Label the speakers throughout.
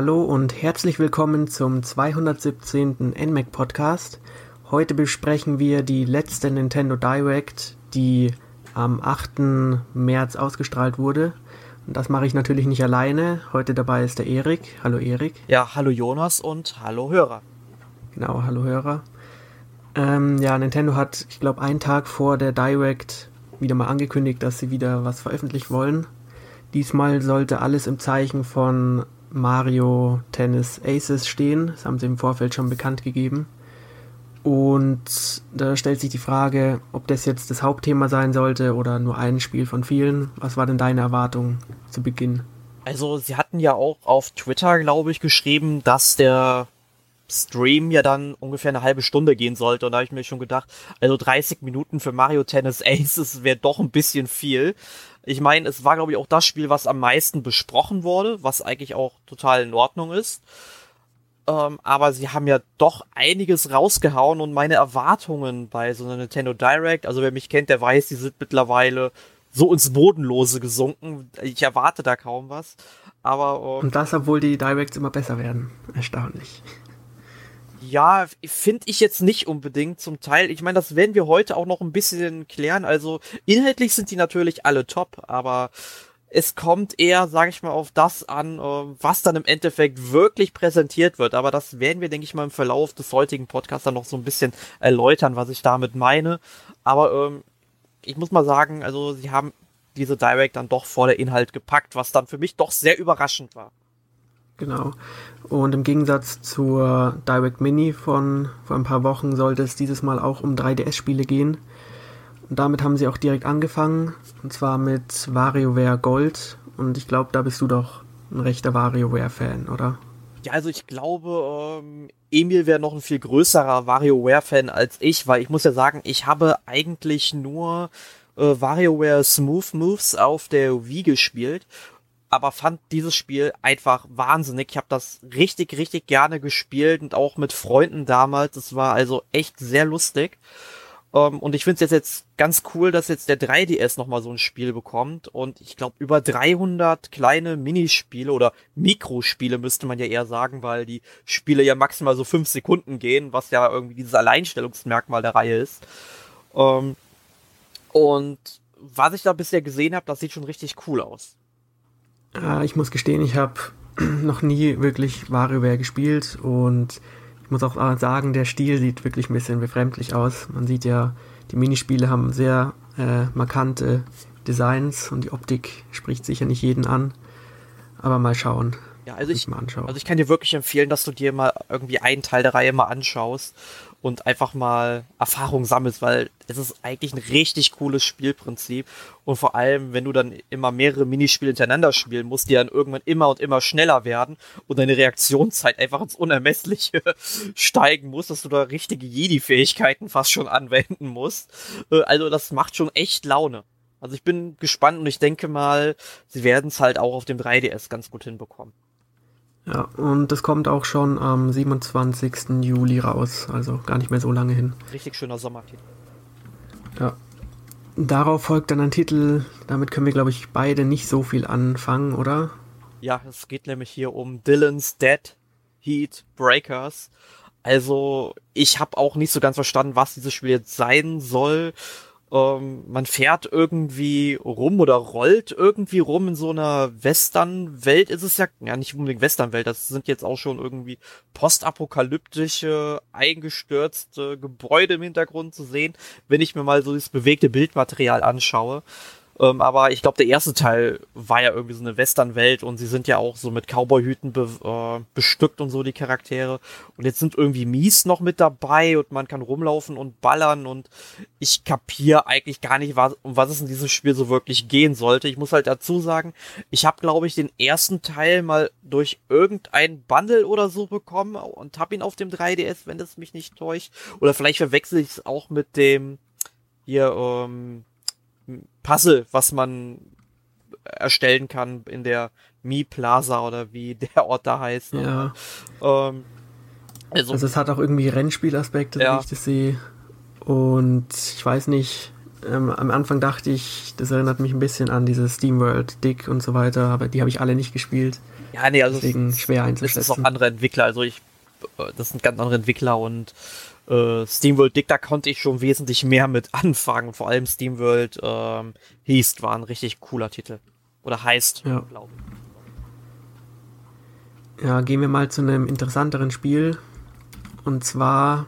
Speaker 1: Hallo und herzlich willkommen zum 217. NMAC Podcast. Heute besprechen wir die letzte Nintendo Direct, die am 8. März ausgestrahlt wurde. Und das mache ich natürlich nicht alleine. Heute dabei ist der Erik. Hallo Erik.
Speaker 2: Ja, hallo Jonas und hallo Hörer.
Speaker 1: Genau, hallo Hörer. Ähm, ja, Nintendo hat, ich glaube, einen Tag vor der Direct wieder mal angekündigt, dass sie wieder was veröffentlichen wollen. Diesmal sollte alles im Zeichen von Mario Tennis Aces stehen. Das haben sie im Vorfeld schon bekannt gegeben. Und da stellt sich die Frage, ob das jetzt das Hauptthema sein sollte oder nur ein Spiel von vielen. Was war denn deine Erwartung zu Beginn?
Speaker 2: Also, sie hatten ja auch auf Twitter, glaube ich, geschrieben, dass der Stream ja dann ungefähr eine halbe Stunde gehen sollte. Und da habe ich mir schon gedacht, also 30 Minuten für Mario Tennis Aces wäre doch ein bisschen viel. Ich meine, es war, glaube ich, auch das Spiel, was am meisten besprochen wurde, was eigentlich auch total in Ordnung ist. Ähm, aber sie haben ja doch einiges rausgehauen und meine Erwartungen bei so einer Nintendo Direct, also wer mich kennt, der weiß, die sind mittlerweile so ins Bodenlose gesunken. Ich erwarte da kaum was. Aber.
Speaker 1: Ähm, und das, obwohl die Directs immer besser werden. Erstaunlich.
Speaker 2: Ja, finde ich jetzt nicht unbedingt zum Teil. Ich meine, das werden wir heute auch noch ein bisschen klären. Also inhaltlich sind die natürlich alle top, aber es kommt eher, sage ich mal, auf das an, äh, was dann im Endeffekt wirklich präsentiert wird. Aber das werden wir, denke ich mal, im Verlauf des heutigen Podcasts dann noch so ein bisschen erläutern, was ich damit meine. Aber ähm, ich muss mal sagen, also sie haben diese Direct dann doch vor der Inhalt gepackt, was dann für mich doch sehr überraschend war.
Speaker 1: Genau. Und im Gegensatz zur Direct Mini von vor ein paar Wochen sollte es dieses Mal auch um 3DS-Spiele gehen. Und damit haben sie auch direkt angefangen. Und zwar mit WarioWare Gold. Und ich glaube, da bist du doch ein rechter WarioWare-Fan, oder?
Speaker 2: Ja, also ich glaube, ähm, Emil wäre noch ein viel größerer WarioWare-Fan als ich, weil ich muss ja sagen, ich habe eigentlich nur äh, WarioWare Smooth Moves auf der Wii gespielt aber fand dieses Spiel einfach wahnsinnig. Ich habe das richtig, richtig gerne gespielt und auch mit Freunden damals. Es war also echt sehr lustig. Um, ähm, und ich finde es jetzt, jetzt ganz cool, dass jetzt der 3DS nochmal so ein Spiel bekommt. Und ich glaube, über 300 kleine Minispiele oder Mikrospiele müsste man ja eher sagen, weil die Spiele ja maximal so fünf Sekunden gehen, was ja irgendwie dieses Alleinstellungsmerkmal der Reihe ist. Um, ähm, und was ich da bisher gesehen habe, das sieht schon richtig cool aus.
Speaker 1: Äh, ich muss gestehen, ich habe noch nie wirklich WarioWare gespielt und ich muss auch sagen, der Stil sieht wirklich ein bisschen befremdlich aus. Man sieht ja, die Minispiele haben sehr äh, markante Designs und die Optik spricht sicher nicht jeden an. Aber mal schauen.
Speaker 2: Ja, also ich, also ich kann dir wirklich empfehlen, dass du dir mal irgendwie einen Teil der Reihe mal anschaust und einfach mal Erfahrung sammelst, weil es ist eigentlich ein richtig cooles Spielprinzip. Und vor allem, wenn du dann immer mehrere Minispiele hintereinander spielen musst, die dann irgendwann immer und immer schneller werden und deine Reaktionszeit einfach ins Unermessliche steigen muss, dass du da richtige Jedi-Fähigkeiten fast schon anwenden musst. Äh, also das macht schon echt Laune. Also ich bin gespannt und ich denke mal, sie werden es halt auch auf dem 3DS ganz gut hinbekommen.
Speaker 1: Ja, und das kommt auch schon am 27. Juli raus, also gar nicht mehr so lange hin.
Speaker 2: Richtig schöner Sommertitel.
Speaker 1: Ja. Darauf folgt dann ein Titel, damit können wir, glaube ich, beide nicht so viel anfangen, oder?
Speaker 2: Ja, es geht nämlich hier um Dylan's Dead Heat Breakers. Also, ich habe auch nicht so ganz verstanden, was dieses Spiel jetzt sein soll. Ähm, man fährt irgendwie rum oder rollt irgendwie rum in so einer Western-Welt ist es ja, ja nicht unbedingt Western-Welt, das sind jetzt auch schon irgendwie postapokalyptische, eingestürzte Gebäude im Hintergrund zu sehen, wenn ich mir mal so das bewegte Bildmaterial anschaue. Ähm, aber ich glaube, der erste Teil war ja irgendwie so eine Western-Welt und sie sind ja auch so mit Cowboy-Hüten be äh, bestückt und so die Charaktere. Und jetzt sind irgendwie Mies noch mit dabei und man kann rumlaufen und ballern und ich kapiere eigentlich gar nicht, was, um was es in diesem Spiel so wirklich gehen sollte. Ich muss halt dazu sagen, ich habe, glaube ich, den ersten Teil mal durch irgendein Bundle oder so bekommen und habe ihn auf dem 3DS, wenn es mich nicht täuscht. Oder vielleicht verwechsel ich es auch mit dem hier, ähm, Puzzle, was man erstellen kann in der Mi Plaza oder wie der Ort da heißt.
Speaker 1: Ne? Ja. Ähm, also, also, es hat auch irgendwie Rennspielaspekte, ja. wie ich das sehe. Und ich weiß nicht, ähm, am Anfang dachte ich, das erinnert mich ein bisschen an diese SteamWorld Dick und so weiter, aber die habe ich alle nicht gespielt.
Speaker 2: Ja, nee, also
Speaker 1: deswegen schwer einzuschätzen.
Speaker 2: Das ist auch andere Entwickler, also ich, äh, das sind ganz andere Entwickler und äh, SteamWorld Dick, da konnte ich schon wesentlich mehr mit anfangen. Vor allem SteamWorld ähm, Heist war ein richtig cooler Titel. Oder heißt,
Speaker 1: ja. glaube ich. Ja, gehen wir mal zu einem interessanteren Spiel. Und zwar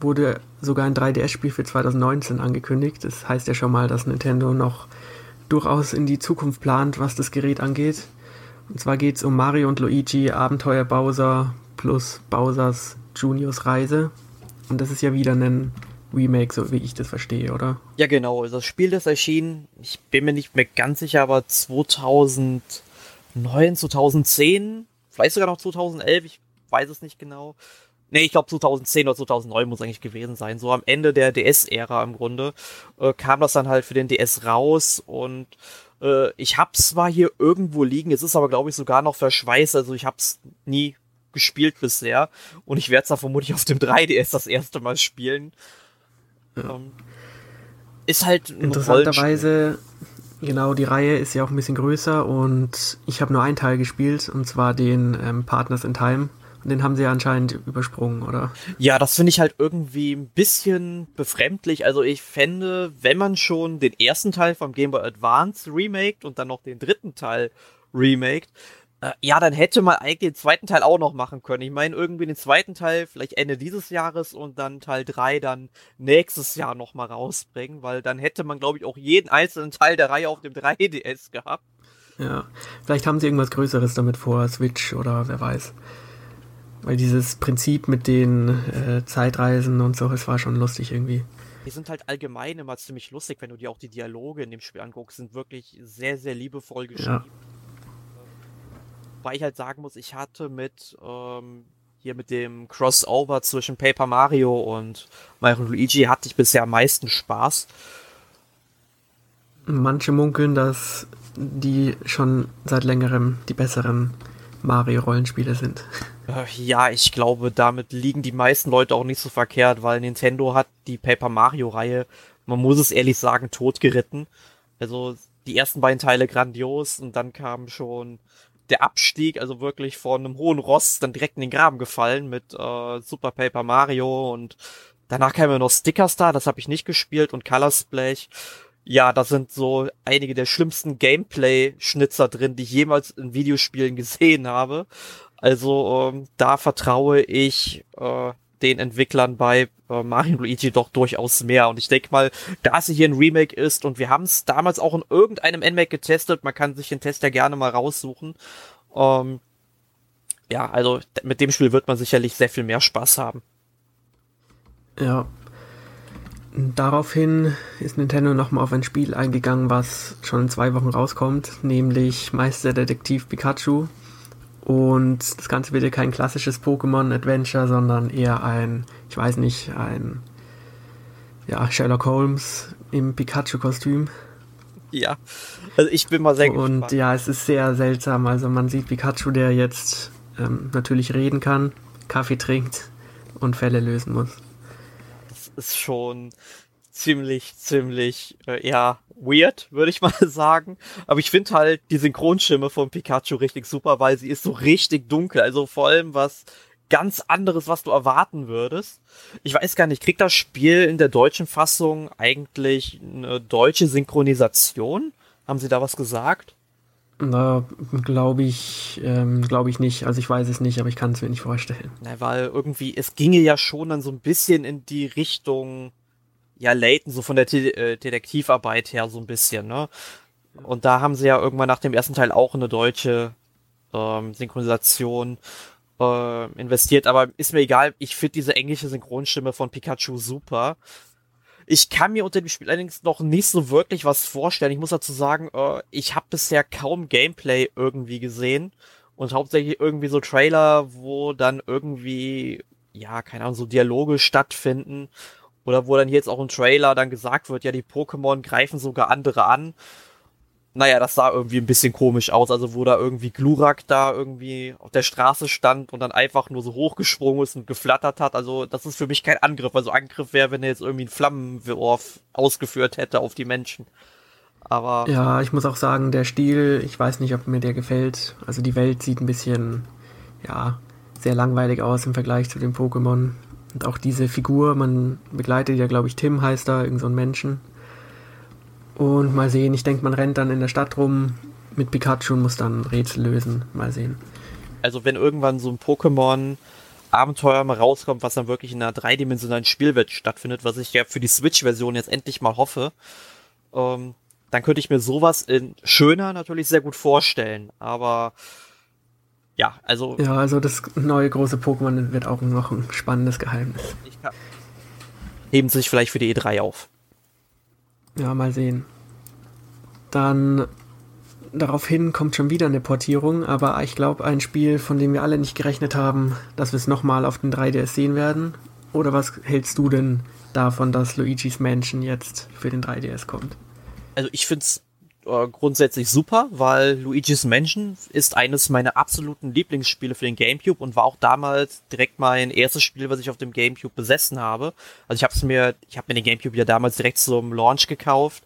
Speaker 1: wurde sogar ein 3DS-Spiel für 2019 angekündigt. Das heißt ja schon mal, dass Nintendo noch durchaus in die Zukunft plant, was das Gerät angeht. Und zwar geht es um Mario und Luigi Abenteuer Bowser plus Bowsers Juniors Reise. Und das ist ja wieder ein Remake, so wie ich das verstehe, oder?
Speaker 2: Ja, genau. Das Spiel, das erschien, ich bin mir nicht mehr ganz sicher, aber 2009, 2010, vielleicht sogar noch 2011, ich weiß es nicht genau. Nee, ich glaube 2010 oder 2009 muss eigentlich gewesen sein. So am Ende der DS-Ära im Grunde äh, kam das dann halt für den DS raus und äh, ich hab's zwar hier irgendwo liegen, es ist aber glaube ich sogar noch verschweißt, also ich hab's nie gespielt bisher und ich werde es dann vermutlich auf dem 3DS das erste Mal spielen. Ja. Ähm, ist halt
Speaker 1: interessanterweise genau die Reihe ist ja auch ein bisschen größer und ich habe nur einen Teil gespielt und zwar den ähm, Partners in Time den haben sie ja anscheinend übersprungen, oder?
Speaker 2: Ja, das finde ich halt irgendwie ein bisschen befremdlich. Also ich fände, wenn man schon den ersten Teil vom Game Boy Advance remaked und dann noch den dritten Teil remaked, äh, ja, dann hätte man eigentlich den zweiten Teil auch noch machen können. Ich meine, irgendwie den zweiten Teil vielleicht Ende dieses Jahres und dann Teil 3 dann nächstes Jahr nochmal rausbringen, weil dann hätte man, glaube ich, auch jeden einzelnen Teil der Reihe auf dem 3DS gehabt.
Speaker 1: Ja, vielleicht haben sie irgendwas Größeres damit vor, Switch oder wer weiß. Weil dieses Prinzip mit den äh, Zeitreisen und so, es war schon lustig irgendwie.
Speaker 2: Die sind halt allgemein immer ziemlich lustig, wenn du dir auch die Dialoge in dem Spiel anguckst, sind wirklich sehr, sehr liebevoll geschrieben. Ja. Weil ich halt sagen muss, ich hatte mit ähm, hier mit dem Crossover zwischen Paper Mario und Mario Luigi hatte ich bisher am meisten Spaß.
Speaker 1: Manche munkeln, dass die schon seit längerem die besseren Mario-Rollenspiele sind.
Speaker 2: Äh, ja, ich glaube, damit liegen die meisten Leute auch nicht so verkehrt, weil Nintendo hat die Paper Mario-Reihe, man muss es ehrlich sagen, totgeritten. Also die ersten beiden Teile grandios und dann kam schon der Abstieg, also wirklich von einem hohen Ross dann direkt in den Graben gefallen mit äh, Super Paper Mario und danach kamen noch Sticker Star, das habe ich nicht gespielt und Color Splash ja, da sind so einige der schlimmsten Gameplay-Schnitzer drin, die ich jemals in Videospielen gesehen habe. Also ähm, da vertraue ich äh, den Entwicklern bei äh, Mario Luigi doch durchaus mehr. Und ich denke mal, da es hier ein Remake ist und wir haben es damals auch in irgendeinem NMAC getestet, man kann sich den Test ja gerne mal raussuchen. Ähm, ja, also mit dem Spiel wird man sicherlich sehr viel mehr Spaß haben.
Speaker 1: Ja, Daraufhin ist Nintendo nochmal auf ein Spiel eingegangen, was schon in zwei Wochen rauskommt, nämlich Meisterdetektiv Pikachu. Und das Ganze wird ja kein klassisches Pokémon-Adventure, sondern eher ein, ich weiß nicht, ein ja, Sherlock Holmes im Pikachu-Kostüm.
Speaker 2: Ja, also ich bin mal sehr
Speaker 1: gespannt. Und ja, es ist sehr seltsam. Also man sieht Pikachu, der jetzt ähm, natürlich reden kann, Kaffee trinkt und Fälle lösen muss
Speaker 2: ist schon ziemlich, ziemlich, äh, ja, weird, würde ich mal sagen. Aber ich finde halt die Synchronstimme von Pikachu richtig super, weil sie ist so richtig dunkel. Also vor allem was ganz anderes, was du erwarten würdest. Ich weiß gar nicht, kriegt das Spiel in der deutschen Fassung eigentlich eine deutsche Synchronisation? Haben sie da was gesagt?
Speaker 1: Na, glaube ich, ähm, glaube ich nicht. Also ich weiß es nicht, aber ich kann es mir nicht vorstellen.
Speaker 2: Na, weil irgendwie, es ginge ja schon dann so ein bisschen in die Richtung, ja, Layton, so von der De äh, Detektivarbeit her so ein bisschen, ne? Und da haben sie ja irgendwann nach dem ersten Teil auch eine deutsche ähm, Synchronisation äh, investiert, aber ist mir egal, ich finde diese englische Synchronstimme von Pikachu super. Ich kann mir unter dem Spiel allerdings noch nicht so wirklich was vorstellen. Ich muss dazu sagen, äh, ich habe bisher kaum Gameplay irgendwie gesehen und hauptsächlich irgendwie so Trailer, wo dann irgendwie, ja, keine Ahnung, so Dialoge stattfinden oder wo dann jetzt auch im Trailer dann gesagt wird, ja, die Pokémon greifen sogar andere an. naja, das sah irgendwie ein bisschen komisch aus. Also wo da irgendwie Glurak da irgendwie auf der Straße stand und dann einfach nur so hochgesprungen ist und geflattert hat. Also das ist für mich kein Angriff. Also Angriff wäre, wenn er jetzt irgendwie einen Flammenwurf ausgeführt hätte auf die Menschen. Aber.
Speaker 1: Ja, ich muss auch sagen, der Stil, ich weiß nicht, ob mir der gefällt. Also die Welt sieht ein bisschen, ja, sehr langweilig aus im Vergleich zu den Pokémon. Und auch diese Figur, man begleitet ja, glaube ich, Tim heißt da, irgend so ein Menschen und mal sehen, ich denke, man rennt dann in der Stadt rum mit Pikachu und muss dann Rätsel lösen. Mal sehen.
Speaker 2: Also wenn irgendwann so ein Pokémon Abenteuer mal rauskommt, was dann wirklich in einer dreidimensionalen Spielwelt stattfindet, was ich ja für die Switch-Version jetzt endlich mal hoffe, ähm, dann könnte ich mir sowas in schöner natürlich sehr gut vorstellen. Aber ja, also.
Speaker 1: Ja, also das neue große Pokémon wird auch noch ein spannendes Geheimnis.
Speaker 2: heben sich vielleicht für die E3 auf.
Speaker 1: Ja, mal sehen. Dann daraufhin kommt schon wieder eine Portierung, aber ich glaube ein Spiel, von dem wir alle nicht gerechnet haben, dass wir es nochmal auf den 3DS sehen werden. Oder was hältst du denn davon, dass Luigi's Mansion jetzt für den 3DS kommt?
Speaker 2: Also ich finde es äh, grundsätzlich super, weil Luigi's Mansion ist eines meiner absoluten Lieblingsspiele für den GameCube und war auch damals direkt mein erstes Spiel, was ich auf dem GameCube besessen habe. Also ich habe mir, ich habe mir den GameCube ja damals direkt zum Launch gekauft,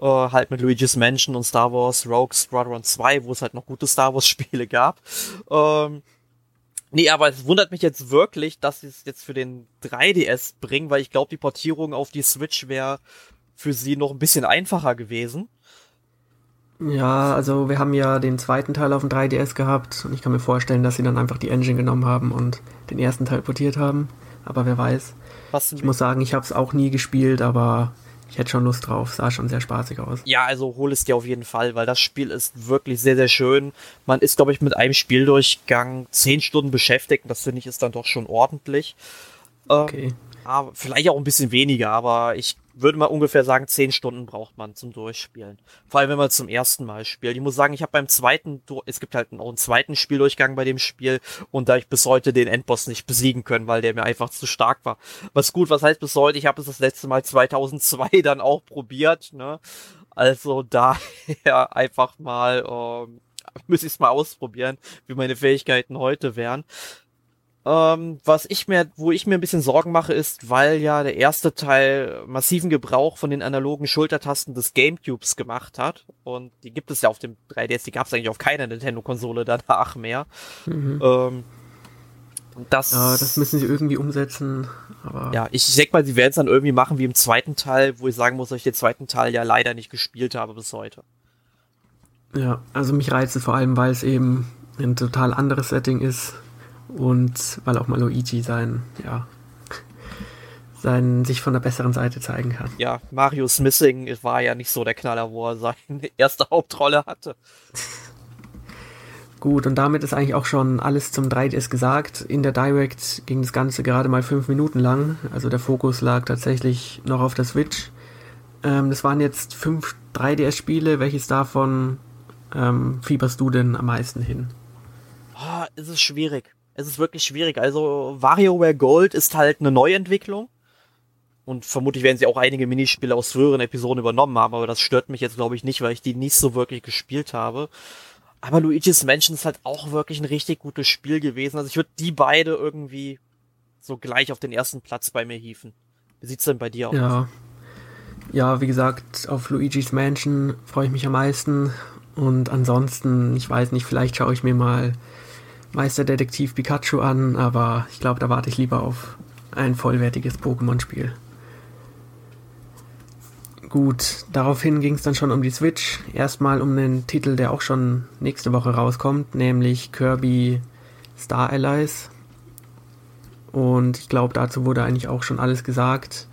Speaker 2: äh, halt mit Luigi's Mansion und Star Wars Rogue Squadron 2, wo es halt noch gute Star Wars Spiele gab. Ähm, Nee, aber es wundert mich jetzt wirklich, dass sie es jetzt für den 3DS bringen, weil ich glaube, die Portierung auf die Switch wäre für sie noch ein bisschen einfacher gewesen.
Speaker 1: Ja, also wir haben ja den zweiten Teil auf dem 3DS gehabt und ich kann mir vorstellen, dass sie dann einfach die Engine genommen haben und den ersten Teil portiert haben. Aber wer weiß. Was ich muss sagen, ich habe es auch nie gespielt, aber ich hätte schon Lust drauf. Sah schon sehr spaßig aus.
Speaker 2: Ja, also hol es dir auf jeden Fall, weil das Spiel ist wirklich sehr, sehr schön. Man ist, glaube ich, mit einem Spieldurchgang zehn Stunden beschäftigt. Das finde ich ist dann doch schon ordentlich. Ähm, okay. aber vielleicht auch ein bisschen weniger, aber ich würde mal ungefähr sagen, zehn Stunden braucht man zum Durchspielen. Vor allem, wenn man zum ersten Mal spielt. Ich muss sagen, ich habe beim zweiten, es gibt halt auch einen zweiten Spieldurchgang bei dem Spiel und da ich bis heute den Endboss nicht besiegen können, weil der mir einfach zu stark war. Was gut, was heißt bis heute? Ich habe es das letzte Mal 2002 dann auch probiert, ne? Also daher einfach mal, ähm, müsste ich es mal ausprobieren, wie meine Fähigkeiten heute wären. Ähm, was ich mir, wo ich mir ein bisschen Sorgen mache, ist, weil ja der erste Teil massiven Gebrauch von den analogen Schultertasten des Gamecubes gemacht hat. Und die gibt es ja auf dem 3DS, die gab es eigentlich auf keiner Nintendo-Konsole danach mehr. Mhm. Ähm,
Speaker 1: das, ja, das müssen sie irgendwie umsetzen. Aber
Speaker 2: ja, ich, ich denke mal, sie werden es dann irgendwie machen wie im zweiten Teil, wo ich sagen muss, dass ich den zweiten Teil ja leider nicht gespielt habe bis heute.
Speaker 1: Ja, also mich reizt es vor allem, weil es eben ein total anderes Setting ist und weil auch mal Luigi sein, ja, sein, sich von der besseren Seite zeigen kann.
Speaker 2: Ja, Marius Missing war ja nicht so der Knaller, wo er seine erste Hauptrolle hatte.
Speaker 1: Gut, und damit ist eigentlich auch schon alles zum 3DS gesagt. In der Direct ging das Ganze gerade mal fünf Minuten lang. Also der Fokus lag tatsächlich noch auf der Switch. Ähm, das waren jetzt fünf 3DS-Spiele. Welches davon ähm, fieberst du denn am meisten hin?
Speaker 2: Oh, es ist schwierig es ist wirklich schwierig. Also WarioWare Gold ist halt eine Neuentwicklung. Und vermutlich werden sie auch einige Minispiele aus früheren Episoden übernommen haben, aber das stört mich jetzt, glaube ich, nicht, weil ich die nicht so wirklich gespielt habe. Aber Luigi's Mansion ist halt auch wirklich ein richtig gutes Spiel gewesen. Also ich würde die beide irgendwie so gleich auf den ersten Platz bei mir hieven. Wie sieht's denn bei dir aus?
Speaker 1: Ja. Ja, wie gesagt, auf Luigi's Mansion freue ich mich am meisten. Und ansonsten, ich weiß nicht, vielleicht schaue ich mir mal Meisterdetektiv Pikachu an, aber ich glaube, da warte ich lieber auf ein vollwertiges Pokémon-Spiel. Gut, daraufhin ging es dann schon um die Switch. Erstmal um einen Titel, der auch schon nächste Woche rauskommt, nämlich Kirby Star Allies. Und ich glaube, dazu wurde eigentlich auch schon alles gesagt.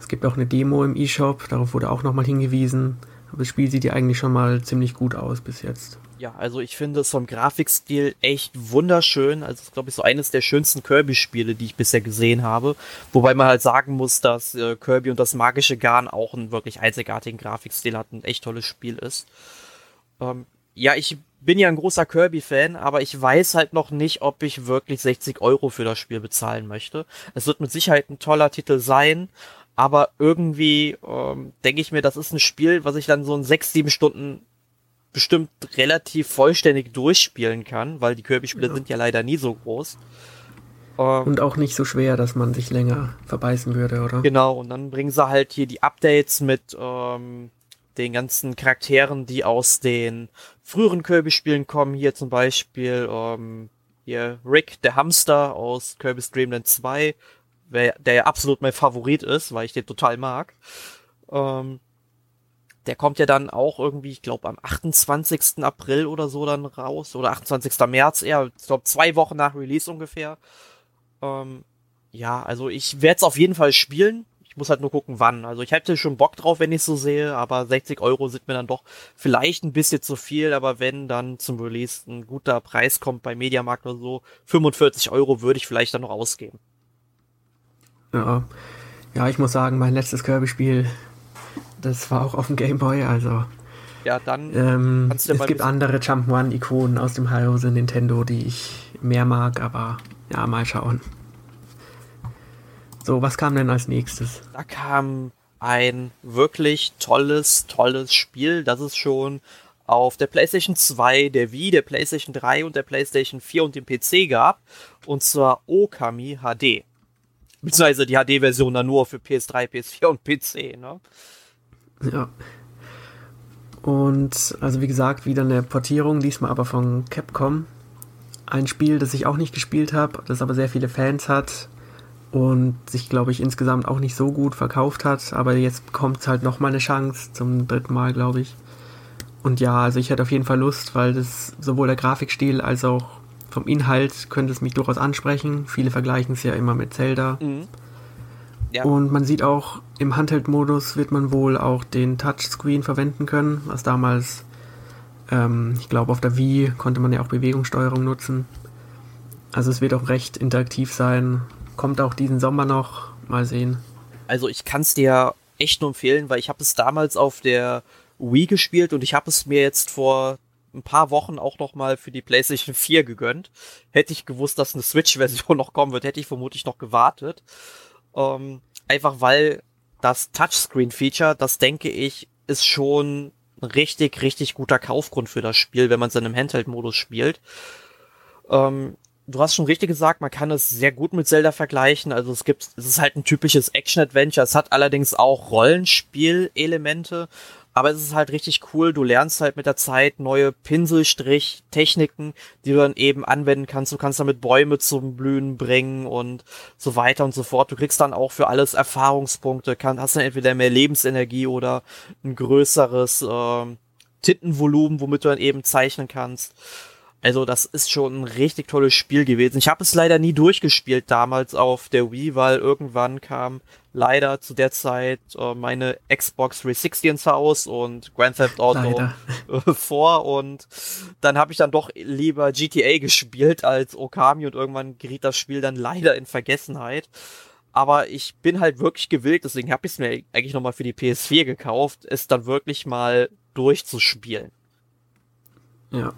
Speaker 1: Es gibt auch eine Demo im eShop, darauf wurde auch nochmal hingewiesen. Aber das Spiel sieht ja eigentlich schon mal ziemlich gut aus bis jetzt.
Speaker 2: Ja, also ich finde es vom Grafikstil echt wunderschön. Also es ist, glaube ich, so eines der schönsten Kirby-Spiele, die ich bisher gesehen habe. Wobei man halt sagen muss, dass äh, Kirby und das magische Garn auch einen wirklich einzigartigen Grafikstil hat, ein echt tolles Spiel ist. Ähm, ja, ich bin ja ein großer Kirby-Fan, aber ich weiß halt noch nicht, ob ich wirklich 60 Euro für das Spiel bezahlen möchte. Es wird mit Sicherheit ein toller Titel sein, aber irgendwie ähm, denke ich mir, das ist ein Spiel, was ich dann so in sechs, sieben Stunden bestimmt relativ vollständig durchspielen kann, weil die Kirby-Spiele ja. sind ja leider nie so groß.
Speaker 1: Ähm, und auch nicht so schwer, dass man sich länger verbeißen würde, oder?
Speaker 2: Genau, und dann bringen sie halt hier die Updates mit ähm, den ganzen Charakteren, die aus den früheren Kirby-Spielen kommen. Hier zum Beispiel ähm, hier Rick, der Hamster aus Kirby's Dream Land 2, der ja absolut mein Favorit ist, weil ich den total mag. Ähm, der kommt ja dann auch irgendwie, ich glaube, am 28. April oder so dann raus. Oder 28. März eher. Ich glaube, zwei Wochen nach Release ungefähr. Ähm, ja, also ich werde es auf jeden Fall spielen. Ich muss halt nur gucken, wann. Also ich hätte schon Bock drauf, wenn ich so sehe, aber 60 Euro sind mir dann doch vielleicht ein bisschen zu viel, aber wenn dann zum Release ein guter Preis kommt bei Mediamarkt oder so, 45 Euro würde ich vielleicht dann noch ausgeben.
Speaker 1: Ja. Ja, ich muss sagen, mein letztes Kirby-Spiel, das war auch auf dem Gameboy, also.
Speaker 2: Ja, dann.
Speaker 1: Ähm, es gibt andere Jump'n'Run-Ikonen aus dem Hause Nintendo, die ich mehr mag, aber ja, mal schauen. So, was kam denn als nächstes?
Speaker 2: Da kam ein wirklich tolles, tolles Spiel, das es schon auf der PlayStation 2, der Wii, der PlayStation 3 und der PlayStation 4 und dem PC gab. Und zwar Okami HD. Beziehungsweise die HD-Version dann nur für PS3, PS4 und PC, ne?
Speaker 1: Ja. Und also wie gesagt, wieder eine Portierung, diesmal aber von Capcom. Ein Spiel, das ich auch nicht gespielt habe, das aber sehr viele Fans hat und sich, glaube ich, insgesamt auch nicht so gut verkauft hat. Aber jetzt bekommt es halt nochmal eine Chance, zum dritten Mal, glaube ich. Und ja, also ich hätte auf jeden Fall Lust, weil das sowohl der Grafikstil als auch vom Inhalt könnte es mich durchaus ansprechen. Viele vergleichen es ja immer mit Zelda. Mhm. Ja. Und man sieht auch, im Handheld-Modus wird man wohl auch den Touchscreen verwenden können, was damals, ähm, ich glaube, auf der Wii konnte man ja auch Bewegungssteuerung nutzen. Also es wird auch recht interaktiv sein. Kommt auch diesen Sommer noch. Mal sehen.
Speaker 2: Also ich kann es dir echt nur empfehlen, weil ich habe es damals auf der Wii gespielt und ich habe es mir jetzt vor ein paar Wochen auch noch mal für die PlayStation 4 gegönnt. Hätte ich gewusst, dass eine Switch-Version noch kommen wird, hätte ich vermutlich noch gewartet. Ähm, einfach weil das Touchscreen-Feature, das denke ich, ist schon ein richtig, richtig guter Kaufgrund für das Spiel, wenn man es in einem Handheld-Modus spielt. Ähm, du hast schon richtig gesagt, man kann es sehr gut mit Zelda vergleichen. Also es gibt, es ist halt ein typisches Action-Adventure. Es hat allerdings auch Rollenspiel-Elemente. Aber es ist halt richtig cool. Du lernst halt mit der Zeit neue Pinselstrich-Techniken, die du dann eben anwenden kannst. Du kannst damit Bäume zum Blühen bringen und so weiter und so fort. Du kriegst dann auch für alles Erfahrungspunkte, kann, hast dann entweder mehr Lebensenergie oder ein größeres äh, Tintenvolumen, womit du dann eben zeichnen kannst. Also das ist schon ein richtig tolles Spiel gewesen. Ich habe es leider nie durchgespielt damals auf der Wii, weil irgendwann kam leider zu der Zeit äh, meine Xbox 360 ins Haus und Grand Theft Auto vor und dann habe ich dann doch lieber GTA gespielt als Okami und irgendwann geriet das Spiel dann leider in Vergessenheit. Aber ich bin halt wirklich gewillt, deswegen habe ich es mir eigentlich nochmal für die PS4 gekauft, es dann wirklich mal durchzuspielen.
Speaker 1: Ja.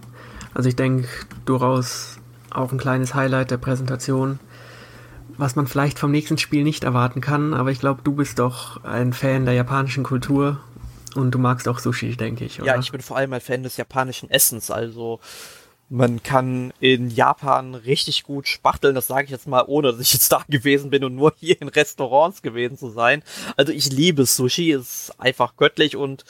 Speaker 1: Also ich denke durchaus auch ein kleines Highlight der Präsentation, was man vielleicht vom nächsten Spiel nicht erwarten kann, aber ich glaube, du bist doch ein Fan der japanischen Kultur und du magst auch Sushi, denke ich.
Speaker 2: Oder? Ja, ich bin vor allem ein Fan des japanischen Essens, also man kann in Japan richtig gut spachteln, das sage ich jetzt mal, ohne dass ich jetzt da gewesen bin und nur hier in Restaurants gewesen zu sein. Also ich liebe Sushi, ist einfach göttlich und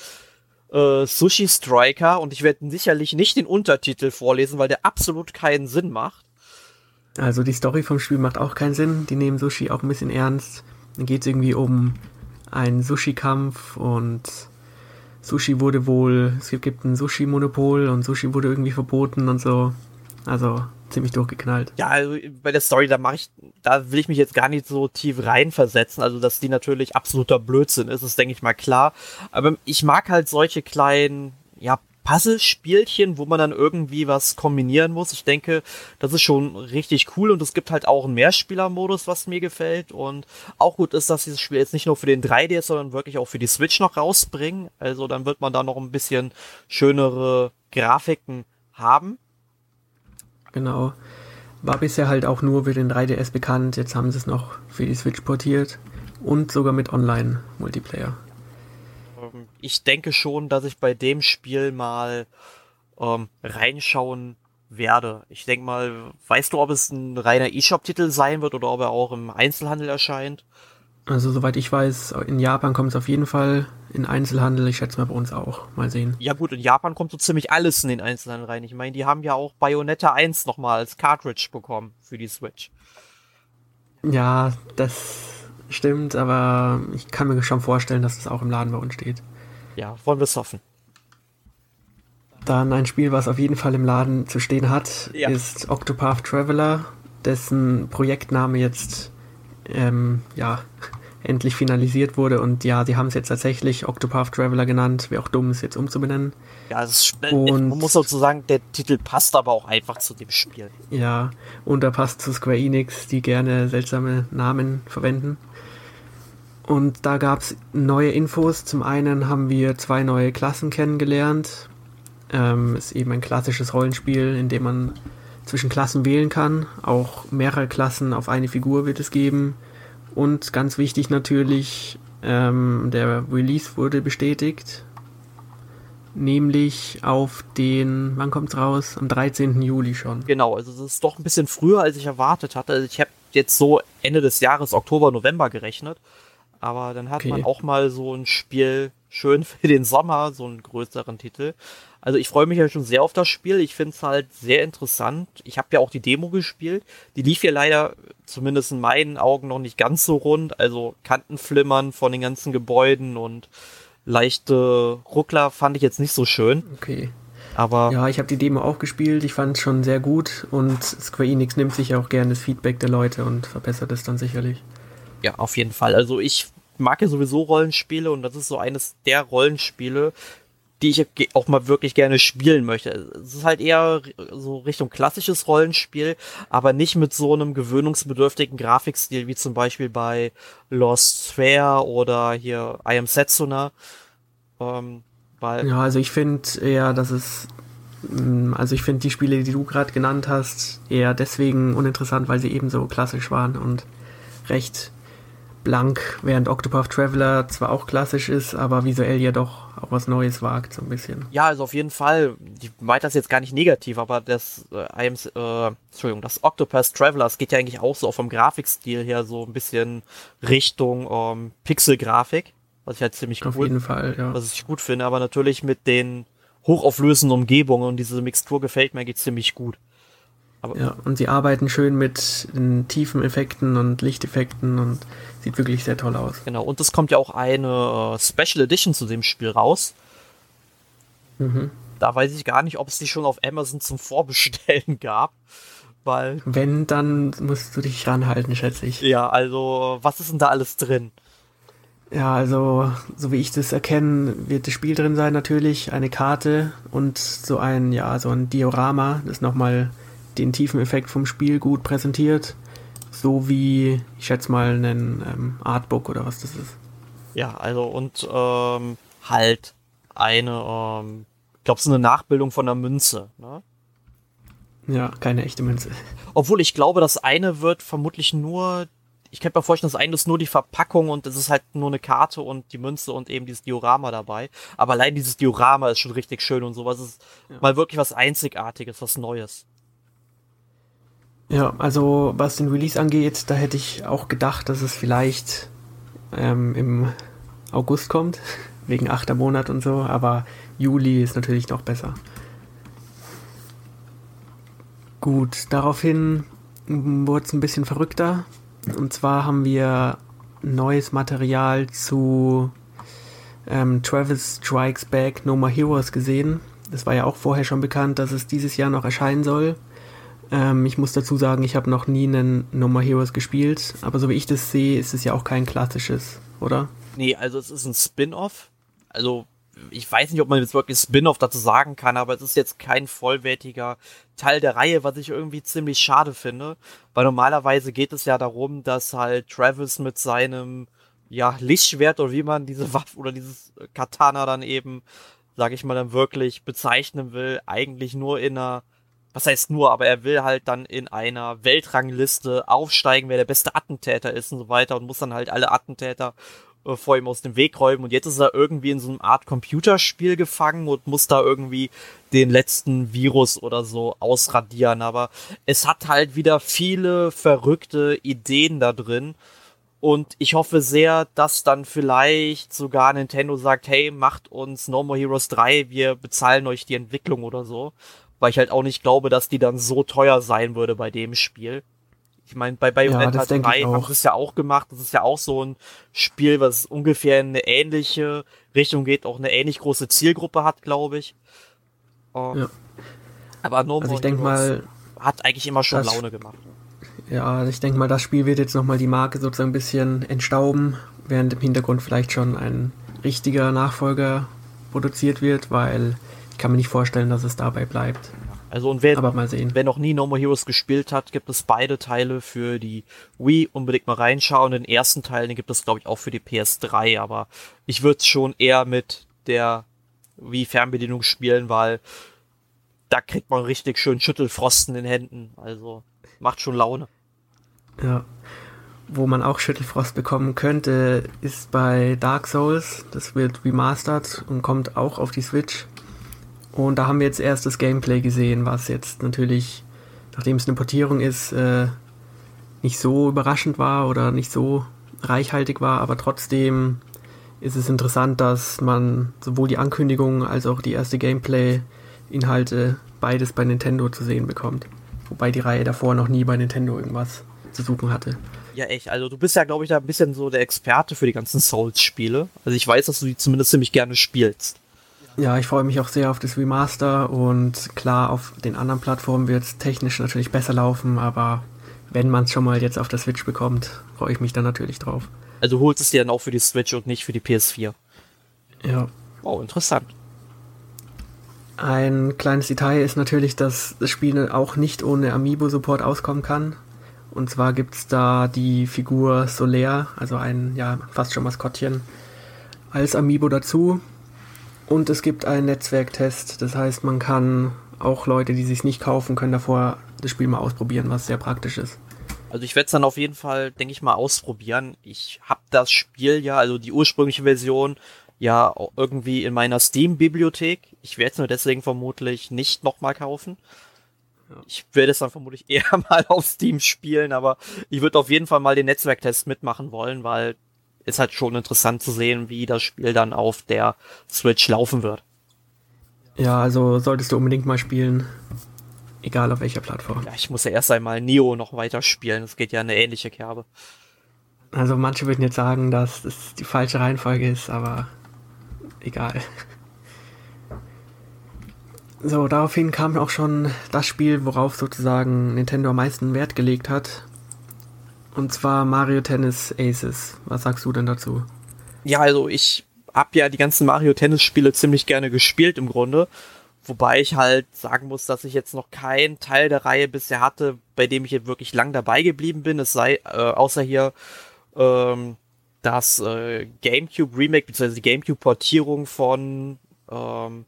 Speaker 2: äh, Sushi Striker und ich werde sicherlich nicht den Untertitel vorlesen, weil der absolut keinen Sinn macht.
Speaker 1: Also die Story vom Spiel macht auch keinen Sinn. Die nehmen Sushi auch ein bisschen ernst. Dann geht es irgendwie um einen Sushi-Kampf und Sushi wurde wohl, es gibt ein Sushi-Monopol und Sushi wurde irgendwie verboten und so. Also ziemlich durchgeknallt.
Speaker 2: Ja, also bei der Story, da mache ich, da will ich mich jetzt gar nicht so tief reinversetzen. Also, dass die natürlich absoluter Blödsinn ist, ist, denke ich mal, klar. Aber ich mag halt solche kleinen, ja, Puzzle-Spielchen, wo man dann irgendwie was kombinieren muss. Ich denke, das ist schon richtig cool und es gibt halt auch einen Mehrspieler-Modus, was mir gefällt. Und auch gut ist, dass dieses Spiel jetzt nicht nur für den 3DS, sondern wirklich auch für die Switch noch rausbringen. Also dann wird man da noch ein bisschen schönere Grafiken haben.
Speaker 1: Genau. War bisher halt auch nur für den 3DS bekannt. Jetzt haben sie es noch für die Switch portiert und sogar mit Online-Multiplayer.
Speaker 2: Ähm, ich denke schon, dass ich bei dem Spiel mal ähm, reinschauen werde. Ich denke mal, weißt du, ob es ein reiner E-Shop-Titel sein wird oder ob er auch im Einzelhandel erscheint?
Speaker 1: Also soweit ich weiß, in Japan kommt es auf jeden Fall in Einzelhandel. Ich schätze mal bei uns auch. Mal sehen.
Speaker 2: Ja gut, in Japan kommt so ziemlich alles in den Einzelhandel rein. Ich meine, die haben ja auch Bayonetta 1 nochmal als Cartridge bekommen für die Switch.
Speaker 1: Ja, das stimmt, aber ich kann mir schon vorstellen, dass es das auch im Laden bei uns steht.
Speaker 2: Ja, wollen wir es hoffen.
Speaker 1: Dann ein Spiel, was auf jeden Fall im Laden zu stehen hat, ja. ist Octopath Traveler, dessen Projektname jetzt ähm, ja, endlich finalisiert wurde. Und ja, sie haben es jetzt tatsächlich Octopath Traveler genannt. Wäre auch dumm, es jetzt umzubenennen.
Speaker 2: Ja, es ist und, man muss sozusagen, der Titel passt aber auch einfach zu dem Spiel.
Speaker 1: Ja, und er passt zu Square Enix, die gerne seltsame Namen verwenden. Und da gab es neue Infos. Zum einen haben wir zwei neue Klassen kennengelernt. Ähm, ist eben ein klassisches Rollenspiel, in dem man zwischen Klassen wählen kann. Auch mehrere Klassen auf eine Figur wird es geben. Und ganz wichtig natürlich, ähm, der Release wurde bestätigt. Nämlich auf den, wann kommt's raus? Am 13. Juli schon.
Speaker 2: Genau, also das ist doch ein bisschen früher, als ich erwartet hatte. Also ich habe jetzt so Ende des Jahres, Oktober, November gerechnet. Aber dann hat okay. man auch mal so ein Spiel schön für den Sommer, so einen größeren Titel. Also ich freue mich ja schon sehr auf das Spiel. Ich finde es halt sehr interessant. Ich habe ja auch die Demo gespielt. Die lief ja leider, zumindest in meinen Augen, noch nicht ganz so rund. Also Kantenflimmern von den ganzen Gebäuden und leichte Ruckler fand ich jetzt nicht so schön.
Speaker 1: Okay. Aber ja, ich habe die Demo auch gespielt. Ich fand es schon sehr gut und Square Enix nimmt sich auch gerne das Feedback der Leute und verbessert es dann sicherlich.
Speaker 2: Ja, auf jeden Fall. Also ich mag ja sowieso Rollenspiele und das ist so eines der Rollenspiele, die ich auch mal wirklich gerne spielen möchte. Es ist halt eher so Richtung klassisches Rollenspiel, aber nicht mit so einem gewöhnungsbedürftigen Grafikstil wie zum Beispiel bei Lost Sphere oder hier I Am Setsuna.
Speaker 1: Ähm, weil ja, also ich finde eher, dass es mm, also ich finde die Spiele, die du gerade genannt hast, eher deswegen uninteressant, weil sie eben so klassisch waren und recht blank, während Octopath Traveler zwar auch klassisch ist, aber visuell ja doch auch was Neues wagt, so ein bisschen.
Speaker 2: Ja, also auf jeden Fall. Ich meinte das jetzt gar nicht negativ, aber das, äh, am, äh, Entschuldigung, das Octopath Traveler, das geht ja eigentlich auch so vom Grafikstil her so ein bisschen Richtung ähm, Pixel-Grafik, was ich halt ziemlich
Speaker 1: auf cool, jeden Fall, ja.
Speaker 2: was ich gut finde, aber natürlich mit den hochauflösenden Umgebungen und diese Mixtur gefällt mir eigentlich ziemlich gut.
Speaker 1: Aber ja, und sie arbeiten schön mit tiefen Effekten und Lichteffekten und sieht wirklich sehr toll aus.
Speaker 2: Genau, und es kommt ja auch eine äh, Special Edition zu dem Spiel raus. Mhm. Da weiß ich gar nicht, ob es die schon auf Amazon zum Vorbestellen gab. Weil.
Speaker 1: Wenn, dann musst du dich ranhalten, schätze ich.
Speaker 2: Ja, also, was ist denn da alles drin?
Speaker 1: Ja, also, so wie ich das erkenne, wird das Spiel drin sein natürlich, eine Karte und so ein, ja, so ein Diorama, das nochmal den tiefen Effekt vom Spiel gut präsentiert. So wie, ich schätze mal, ein ähm, Artbook oder was das ist.
Speaker 2: Ja, also und ähm, halt eine, ähm, ich glaube, so eine Nachbildung von der Münze. Ne?
Speaker 1: Ja, keine echte Münze.
Speaker 2: Obwohl ich glaube, das eine wird vermutlich nur, ich könnte mir vorstellen, das eine ist nur die Verpackung und es ist halt nur eine Karte und die Münze und eben dieses Diorama dabei. Aber allein dieses Diorama ist schon richtig schön und sowas ist ja. mal wirklich was Einzigartiges, was Neues.
Speaker 1: Ja, also was den Release angeht, da hätte ich auch gedacht, dass es vielleicht ähm, im August kommt, wegen achter Monat und so, aber Juli ist natürlich noch besser. Gut, daraufhin wurde es ein bisschen verrückter. Und zwar haben wir neues Material zu ähm, Travis Strikes Back No More Heroes gesehen. Das war ja auch vorher schon bekannt, dass es dieses Jahr noch erscheinen soll. Ähm, ich muss dazu sagen, ich habe noch nie einen No More Heroes gespielt, aber so wie ich das sehe, ist es ja auch kein klassisches, oder?
Speaker 2: Nee, also es ist ein Spin-off. Also ich weiß nicht, ob man jetzt wirklich Spin-off dazu sagen kann, aber es ist jetzt kein vollwertiger Teil der Reihe, was ich irgendwie ziemlich schade finde, weil normalerweise geht es ja darum, dass halt Travis mit seinem ja Lichtschwert oder wie man diese Waffe oder dieses Katana dann eben, sag ich mal, dann wirklich bezeichnen will, eigentlich nur in einer was heißt nur, aber er will halt dann in einer Weltrangliste aufsteigen, wer der beste Attentäter ist und so weiter und muss dann halt alle Attentäter äh, vor ihm aus dem Weg räumen und jetzt ist er irgendwie in so einer Art Computerspiel gefangen und muss da irgendwie den letzten Virus oder so ausradieren. Aber es hat halt wieder viele verrückte Ideen da drin. Und ich hoffe sehr, dass dann vielleicht sogar Nintendo sagt, hey, macht uns No More Heroes 3, wir bezahlen euch die Entwicklung oder so. Weil ich halt auch nicht glaube, dass die dann so teuer sein würde bei dem Spiel. Ich meine, bei Bayonetta ja, 3 haben sie es ja auch gemacht. Das ist ja auch so ein Spiel, was ungefähr in eine ähnliche Richtung geht, auch eine ähnlich große Zielgruppe hat, glaube ich.
Speaker 1: Uh, ja. Aber No also ich denke mal,
Speaker 2: hat eigentlich immer schon Laune gemacht.
Speaker 1: Ja, also ich denke mal, das Spiel wird jetzt nochmal die Marke sozusagen ein bisschen entstauben, während im Hintergrund vielleicht schon ein richtiger Nachfolger produziert wird, weil kann mir nicht vorstellen, dass es dabei bleibt.
Speaker 2: Also und wer, wer noch nie No More Heroes gespielt hat, gibt es beide Teile für die Wii. Unbedingt mal reinschauen. Den ersten Teil, den gibt es glaube ich auch für die PS3, aber ich würde es schon eher mit der Wii Fernbedienung spielen, weil da kriegt man richtig schön Schüttelfrosten in den Händen. Also macht schon Laune.
Speaker 1: Ja. Wo man auch Schüttelfrost bekommen könnte, ist bei Dark Souls. Das wird remastered und kommt auch auf die Switch. Und da haben wir jetzt erst das Gameplay gesehen, was jetzt natürlich, nachdem es eine Portierung ist, äh, nicht so überraschend war oder nicht so reichhaltig war, aber trotzdem ist es interessant, dass man sowohl die Ankündigung als auch die erste Gameplay-Inhalte beides bei Nintendo zu sehen bekommt. Wobei die Reihe davor noch nie bei Nintendo irgendwas zu suchen hatte.
Speaker 2: Ja, echt. Also du bist ja, glaube ich, da ein bisschen so der Experte für die ganzen Souls-Spiele. Also ich weiß, dass du die zumindest ziemlich gerne spielst.
Speaker 1: Ja, ich freue mich auch sehr auf das Remaster und klar, auf den anderen Plattformen wird es technisch natürlich besser laufen, aber wenn man es schon mal jetzt auf der Switch bekommt, freue ich mich dann natürlich drauf.
Speaker 2: Also holst es dir dann auch für die Switch und nicht für die PS4.
Speaker 1: Ja.
Speaker 2: Oh, interessant.
Speaker 1: Ein kleines Detail ist natürlich, dass das Spiel auch nicht ohne Amiibo-Support auskommen kann. Und zwar gibt es da die Figur Solaire, also ein ja fast schon Maskottchen, als Amiibo dazu. Und es gibt einen Netzwerktest, das heißt, man kann auch Leute, die sich nicht kaufen, können davor das Spiel mal ausprobieren, was sehr praktisch ist.
Speaker 2: Also ich werde es dann auf jeden Fall, denke ich mal, ausprobieren. Ich habe das Spiel ja, also die ursprüngliche Version, ja irgendwie in meiner Steam-Bibliothek. Ich werde es nur deswegen vermutlich nicht nochmal kaufen. Ich werde es dann vermutlich eher mal auf Steam spielen, aber ich würde auf jeden Fall mal den Netzwerktest mitmachen wollen, weil ist halt schon interessant zu sehen, wie das Spiel dann auf der Switch laufen wird.
Speaker 1: Ja, also solltest du unbedingt mal spielen. Egal auf welcher Plattform.
Speaker 2: Ja, ich muss ja erst einmal Neo noch weiter spielen. Das geht ja eine ähnliche Kerbe.
Speaker 1: Also manche würden jetzt sagen, dass das die falsche Reihenfolge ist, aber egal. So, daraufhin kam auch schon das Spiel, worauf sozusagen Nintendo am meisten Wert gelegt hat. Und zwar Mario Tennis Aces. Was sagst du denn dazu?
Speaker 2: Ja, also ich habe ja die ganzen Mario Tennis Spiele ziemlich gerne gespielt im Grunde. Wobei ich halt sagen muss, dass ich jetzt noch keinen Teil der Reihe bisher hatte, bei dem ich jetzt wirklich lang dabei geblieben bin. Es sei, äh, außer hier ähm, das äh, GameCube Remake, beziehungsweise die GameCube Portierung von ähm,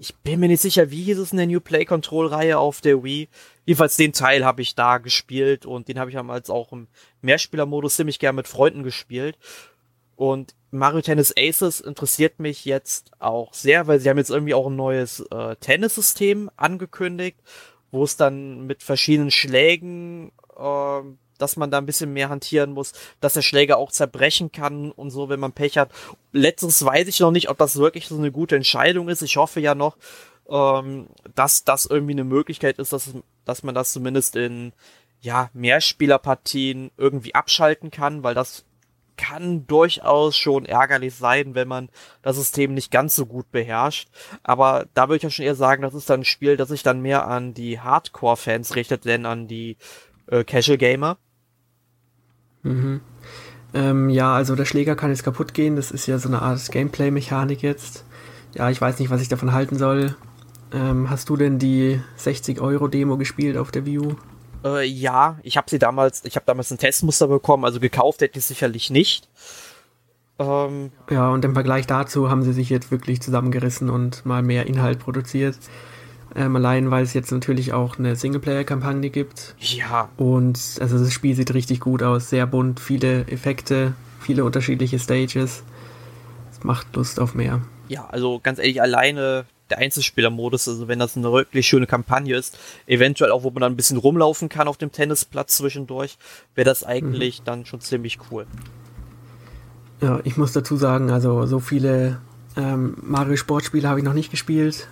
Speaker 2: ich bin mir nicht sicher, wie hieß es in der New Play Control Reihe auf der Wii. Jedenfalls den Teil habe ich da gespielt und den habe ich damals auch im Mehrspielermodus ziemlich gern mit Freunden gespielt. Und Mario Tennis Aces interessiert mich jetzt auch sehr, weil sie haben jetzt irgendwie auch ein neues äh, Tennissystem angekündigt, wo es dann mit verschiedenen Schlägen äh, dass man da ein bisschen mehr hantieren muss, dass der Schläger auch zerbrechen kann und so, wenn man Pech hat. Letztes weiß ich noch nicht, ob das wirklich so eine gute Entscheidung ist. Ich hoffe ja noch, ähm, dass das irgendwie eine Möglichkeit ist, dass, dass man das zumindest in ja, Mehrspielerpartien irgendwie abschalten kann, weil das kann durchaus schon ärgerlich sein, wenn man das System nicht ganz so gut beherrscht. Aber da würde ich ja schon eher sagen, das ist dann ein Spiel, das sich dann mehr an die Hardcore-Fans richtet, denn an die äh, Casual Gamer.
Speaker 1: Mhm. Ähm, ja, also der Schläger kann jetzt kaputt gehen. Das ist ja so eine Art Gameplay-Mechanik jetzt. Ja, ich weiß nicht, was ich davon halten soll. Ähm, hast du denn die 60-Euro-Demo gespielt auf der Wii U?
Speaker 2: Äh, ja, ich habe sie damals, ich habe damals ein Testmuster bekommen, also gekauft hätte ich sicherlich nicht.
Speaker 1: Ähm, ja, und im Vergleich dazu haben sie sich jetzt wirklich zusammengerissen und mal mehr Inhalt produziert. Ähm, allein, weil es jetzt natürlich auch eine Singleplayer-Kampagne gibt.
Speaker 2: Ja.
Speaker 1: Und also das Spiel sieht richtig gut aus, sehr bunt, viele Effekte, viele unterschiedliche Stages. Es macht Lust auf mehr.
Speaker 2: Ja, also ganz ehrlich, alleine der Einzelspielermodus, also wenn das eine wirklich schöne Kampagne ist, eventuell auch, wo man dann ein bisschen rumlaufen kann auf dem Tennisplatz zwischendurch, wäre das eigentlich mhm. dann schon ziemlich cool.
Speaker 1: Ja, ich muss dazu sagen, also so viele ähm, Mario Sportspiele habe ich noch nicht gespielt,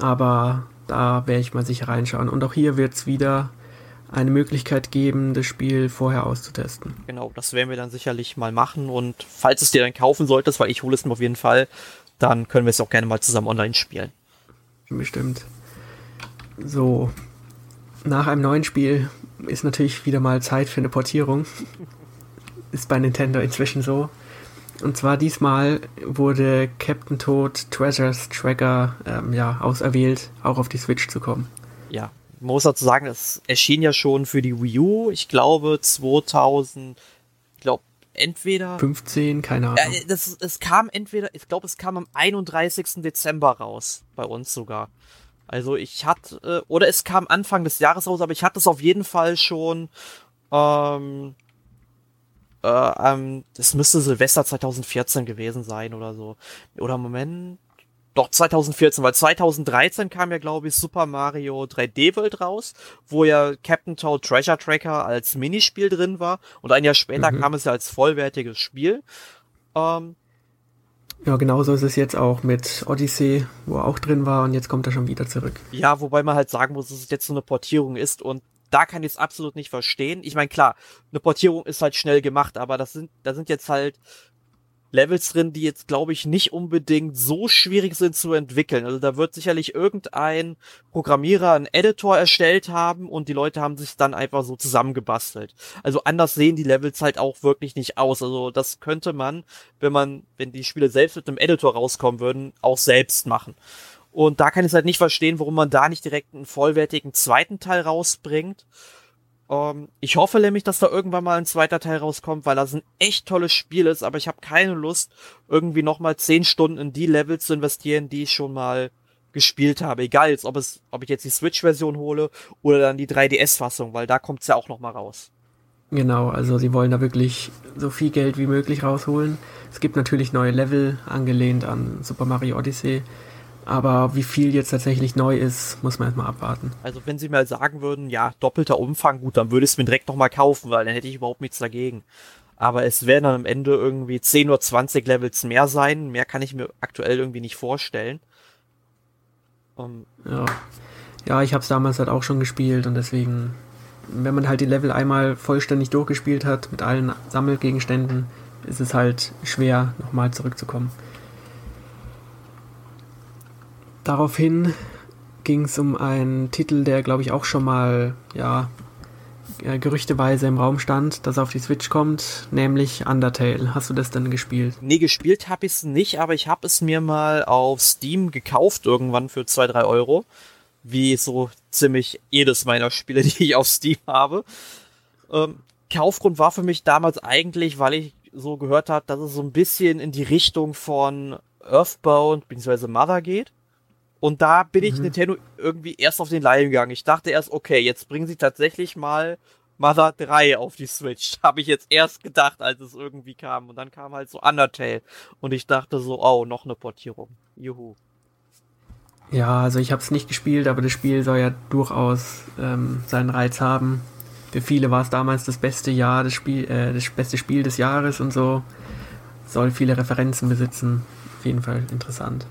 Speaker 1: aber da werde ich mal sicher reinschauen. Und auch hier wird es wieder eine Möglichkeit geben, das Spiel vorher auszutesten.
Speaker 2: Genau, das werden wir dann sicherlich mal machen und falls es dir dann kaufen solltest, weil ich hole es mir auf jeden Fall, dann können wir es auch gerne mal zusammen online spielen.
Speaker 1: Bestimmt. So, nach einem neuen Spiel ist natürlich wieder mal Zeit für eine Portierung. ist bei Nintendo inzwischen so. Und zwar diesmal wurde Captain Toad Treasures Tracker ähm, ja, auserwählt, auch auf die Switch zu kommen.
Speaker 2: Ja, man muss dazu sagen, es erschien ja schon für die Wii U, ich glaube 2000, ich glaube entweder
Speaker 1: 15, keine Ahnung.
Speaker 2: Äh, das, es kam entweder, ich glaube, es kam am 31. Dezember raus, bei uns sogar. Also ich hatte, äh, oder es kam Anfang des Jahres raus, aber ich hatte es auf jeden Fall schon ähm, äh, ähm, das müsste Silvester 2014 gewesen sein oder so. Oder Moment. Doch 2014, weil 2013 kam ja, glaube ich, Super Mario 3D World raus, wo ja Captain Toad Treasure Tracker als Minispiel drin war. Und ein Jahr später mhm. kam es ja als vollwertiges Spiel. Ähm,
Speaker 1: ja, genauso ist es jetzt auch mit Odyssey, wo er auch drin war und jetzt kommt er schon wieder zurück.
Speaker 2: Ja, wobei man halt sagen muss, dass es jetzt so eine Portierung ist und da kann ich es absolut nicht verstehen. Ich meine, klar, eine Portierung ist halt schnell gemacht, aber das sind, da sind jetzt halt Levels drin, die jetzt, glaube ich, nicht unbedingt so schwierig sind zu entwickeln. Also da wird sicherlich irgendein Programmierer einen Editor erstellt haben und die Leute haben sich dann einfach so zusammengebastelt. Also anders sehen die Levels halt auch wirklich nicht aus. Also das könnte man, wenn man, wenn die Spiele selbst mit einem Editor rauskommen würden, auch selbst machen. Und da kann ich es halt nicht verstehen, warum man da nicht direkt einen vollwertigen zweiten Teil rausbringt. Ähm, ich hoffe nämlich, dass da irgendwann mal ein zweiter Teil rauskommt, weil das ein echt tolles Spiel ist, aber ich habe keine Lust, irgendwie nochmal zehn Stunden in die Levels zu investieren, die ich schon mal gespielt habe. Egal jetzt, ob es, ob ich jetzt die Switch-Version hole oder dann die 3DS-Fassung, weil da kommt es ja auch nochmal raus.
Speaker 1: Genau, also sie wollen da wirklich so viel Geld wie möglich rausholen. Es gibt natürlich neue Level, angelehnt an Super Mario Odyssey. Aber wie viel jetzt tatsächlich neu ist, muss man erstmal abwarten.
Speaker 2: Also wenn sie mal sagen würden, ja, doppelter Umfang, gut, dann würde ich es mir direkt nochmal kaufen, weil dann hätte ich überhaupt nichts dagegen. Aber es werden dann am Ende irgendwie 10 oder 20 Levels mehr sein. Mehr kann ich mir aktuell irgendwie nicht vorstellen.
Speaker 1: Um, ja. ja, ich habe es damals halt auch schon gespielt und deswegen, wenn man halt die Level einmal vollständig durchgespielt hat mit allen Sammelgegenständen, ist es halt schwer, nochmal zurückzukommen. Daraufhin ging es um einen Titel, der glaube ich auch schon mal, ja, gerüchteweise im Raum stand, dass er auf die Switch kommt, nämlich Undertale. Hast du das denn gespielt?
Speaker 2: Nee, gespielt habe ich es nicht, aber ich habe es mir mal auf Steam gekauft irgendwann für 2, 3 Euro. Wie so ziemlich jedes meiner Spiele, die ich auf Steam habe. Ähm, Kaufgrund war für mich damals eigentlich, weil ich so gehört habe, dass es so ein bisschen in die Richtung von Earthbound bzw. Mother geht. Und da bin ich mhm. Nintendo irgendwie erst auf den Leim gegangen. Ich dachte erst, okay, jetzt bringen sie tatsächlich mal Mother 3 auf die Switch. Habe ich jetzt erst gedacht, als es irgendwie kam. Und dann kam halt so Undertale. Und ich dachte so, oh, noch eine Portierung. Juhu.
Speaker 1: Ja, also ich habe es nicht gespielt, aber das Spiel soll ja durchaus ähm, seinen Reiz haben. Für viele war es damals das beste Jahr, das Spiel, äh, das beste Spiel des Jahres und so. Soll viele Referenzen besitzen. Auf jeden Fall interessant.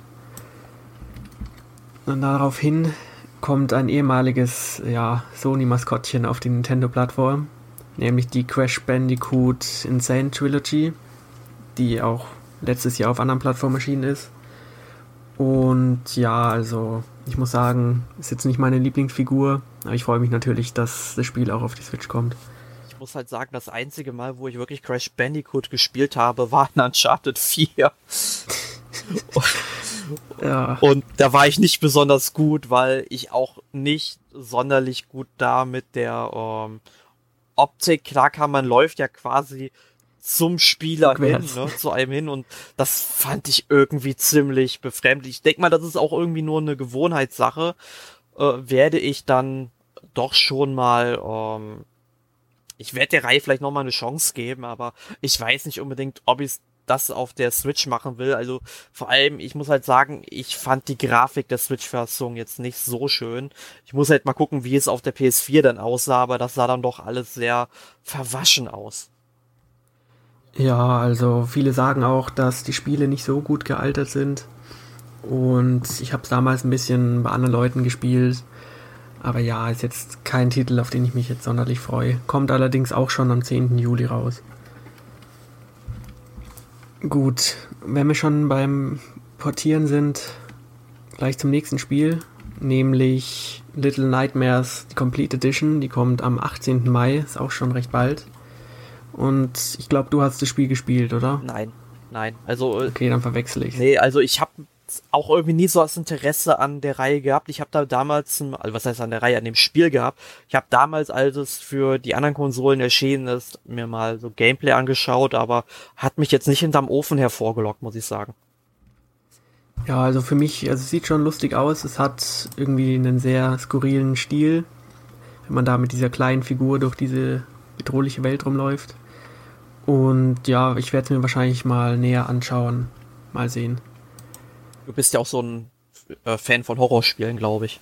Speaker 1: Und daraufhin kommt ein ehemaliges ja, Sony-Maskottchen auf die Nintendo-Plattform, nämlich die Crash Bandicoot Insane Trilogy, die auch letztes Jahr auf anderen Plattformen erschienen ist. Und ja, also ich muss sagen, ist jetzt nicht meine Lieblingsfigur, aber ich freue mich natürlich, dass das Spiel auch auf die Switch kommt.
Speaker 2: Ich muss halt sagen, das einzige Mal, wo ich wirklich Crash Bandicoot gespielt habe, war in Uncharted 4. Ja. Und da war ich nicht besonders gut, weil ich auch nicht sonderlich gut da mit der ähm, Optik, klar kann man läuft ja quasi zum Spieler Rückwärts. hin, ne, zu einem hin und das fand ich irgendwie ziemlich befremdlich. Ich denke mal, das ist auch irgendwie nur eine Gewohnheitssache. Äh, werde ich dann doch schon mal ähm, ich werde der Reihe vielleicht nochmal eine Chance geben, aber ich weiß nicht unbedingt, ob ich das auf der Switch machen will. Also vor allem, ich muss halt sagen, ich fand die Grafik der Switch-Fassung jetzt nicht so schön. Ich muss halt mal gucken, wie es auf der PS4 dann aussah, aber das sah dann doch alles sehr verwaschen aus.
Speaker 1: Ja, also viele sagen auch, dass die Spiele nicht so gut gealtert sind. Und ich habe es damals ein bisschen bei anderen Leuten gespielt. Aber ja, ist jetzt kein Titel, auf den ich mich jetzt sonderlich freue. Kommt allerdings auch schon am 10. Juli raus. Gut, wenn wir schon beim Portieren sind, gleich zum nächsten Spiel, nämlich Little Nightmares, die Complete Edition, die kommt am 18. Mai, ist auch schon recht bald. Und ich glaube, du hast das Spiel gespielt, oder?
Speaker 2: Nein, nein. Also
Speaker 1: äh, okay, dann verwechsel ich.
Speaker 2: Nee, also ich habe auch irgendwie nie so das Interesse an der Reihe gehabt. Ich habe da damals, also was heißt an der Reihe, an dem Spiel gehabt. Ich habe damals, als es für die anderen Konsolen erschienen ist, mir mal so Gameplay angeschaut, aber hat mich jetzt nicht hinterm Ofen hervorgelockt, muss ich sagen.
Speaker 1: Ja, also für mich, also es sieht schon lustig aus. Es hat irgendwie einen sehr skurrilen Stil, wenn man da mit dieser kleinen Figur durch diese bedrohliche Welt rumläuft. Und ja, ich werde es mir wahrscheinlich mal näher anschauen. Mal sehen.
Speaker 2: Du bist ja auch so ein äh, Fan von Horrorspielen, glaube ich.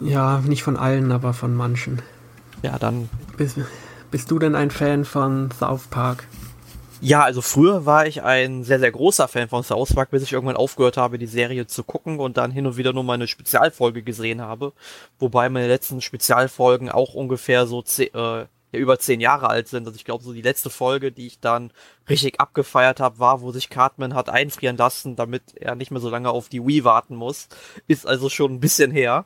Speaker 1: Ja, nicht von allen, aber von manchen.
Speaker 2: Ja, dann.
Speaker 1: Bist, bist du denn ein Fan von South Park?
Speaker 2: Ja, also früher war ich ein sehr, sehr großer Fan von South Park, bis ich irgendwann aufgehört habe, die Serie zu gucken und dann hin und wieder nur meine Spezialfolge gesehen habe. Wobei meine letzten Spezialfolgen auch ungefähr so äh, ja über zehn Jahre alt sind. Also ich glaube, so die letzte Folge, die ich dann richtig abgefeiert habe, war, wo sich Cartman hat einfrieren lassen, damit er nicht mehr so lange auf die Wii warten muss. Ist also schon ein bisschen her.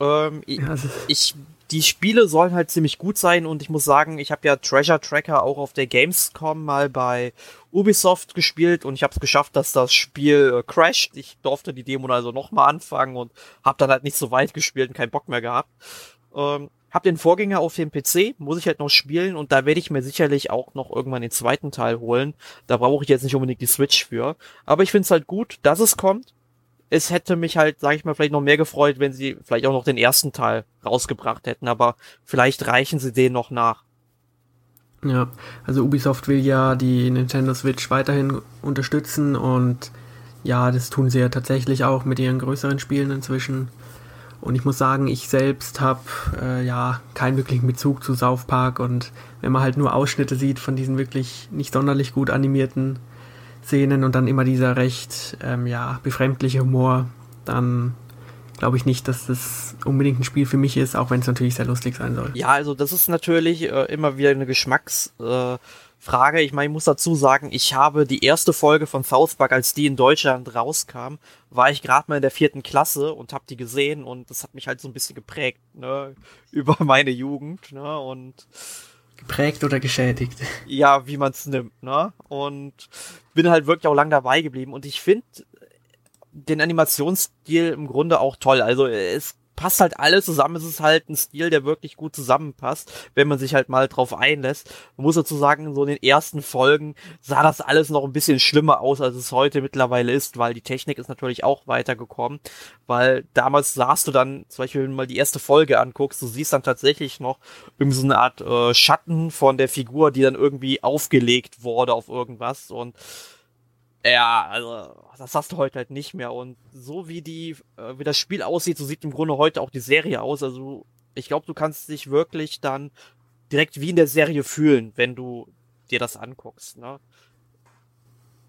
Speaker 2: Ähm, ja, ich, die Spiele sollen halt ziemlich gut sein und ich muss sagen, ich habe ja Treasure Tracker auch auf der Gamescom mal bei Ubisoft gespielt und ich habe es geschafft, dass das Spiel äh, crasht. Ich durfte die Demo also nochmal anfangen und habe dann halt nicht so weit gespielt und keinen Bock mehr gehabt. Ähm, hab den Vorgänger auf dem PC, muss ich halt noch spielen und da werde ich mir sicherlich auch noch irgendwann den zweiten Teil holen. Da brauche ich jetzt nicht unbedingt die Switch für. Aber ich finde es halt gut, dass es kommt. Es hätte mich halt, sage ich mal, vielleicht noch mehr gefreut, wenn sie vielleicht auch noch den ersten Teil rausgebracht hätten, aber vielleicht reichen sie den noch nach.
Speaker 1: Ja, also Ubisoft will ja die Nintendo Switch weiterhin unterstützen und ja, das tun sie ja tatsächlich auch mit ihren größeren Spielen inzwischen. Und ich muss sagen, ich selbst habe äh, ja keinen wirklichen Bezug zu South Park und wenn man halt nur Ausschnitte sieht von diesen wirklich nicht sonderlich gut animierten Szenen und dann immer dieser recht ähm, ja befremdliche Humor, dann glaube ich nicht, dass das unbedingt ein Spiel für mich ist, auch wenn es natürlich sehr lustig sein soll.
Speaker 2: Ja, also das ist natürlich äh, immer wieder eine Geschmacks äh, Frage. Ich meine, ich muss dazu sagen, ich habe die erste Folge von South Park, als die in Deutschland rauskam, war ich gerade mal in der vierten Klasse und habe die gesehen und das hat mich halt so ein bisschen geprägt, ne, über meine Jugend, ne, und
Speaker 1: geprägt oder geschädigt.
Speaker 2: Ja, wie man es nimmt, ne? Und bin halt wirklich auch lang dabei geblieben und ich finde den Animationsstil im Grunde auch toll. Also es passt halt alles zusammen. Es ist halt ein Stil, der wirklich gut zusammenpasst, wenn man sich halt mal drauf einlässt. Man muss dazu sagen, so in den ersten Folgen sah das alles noch ein bisschen schlimmer aus, als es heute mittlerweile ist, weil die Technik ist natürlich auch weitergekommen. Weil damals sahst du dann, zum Beispiel, wenn du mal die erste Folge anguckst, du siehst dann tatsächlich noch irgendwie so eine Art äh, Schatten von der Figur, die dann irgendwie aufgelegt wurde auf irgendwas und ja, also das hast du heute halt nicht mehr. Und so wie die, äh, wie das Spiel aussieht, so sieht im Grunde heute auch die Serie aus. Also ich glaube, du kannst dich wirklich dann direkt wie in der Serie fühlen, wenn du dir das anguckst. Ne?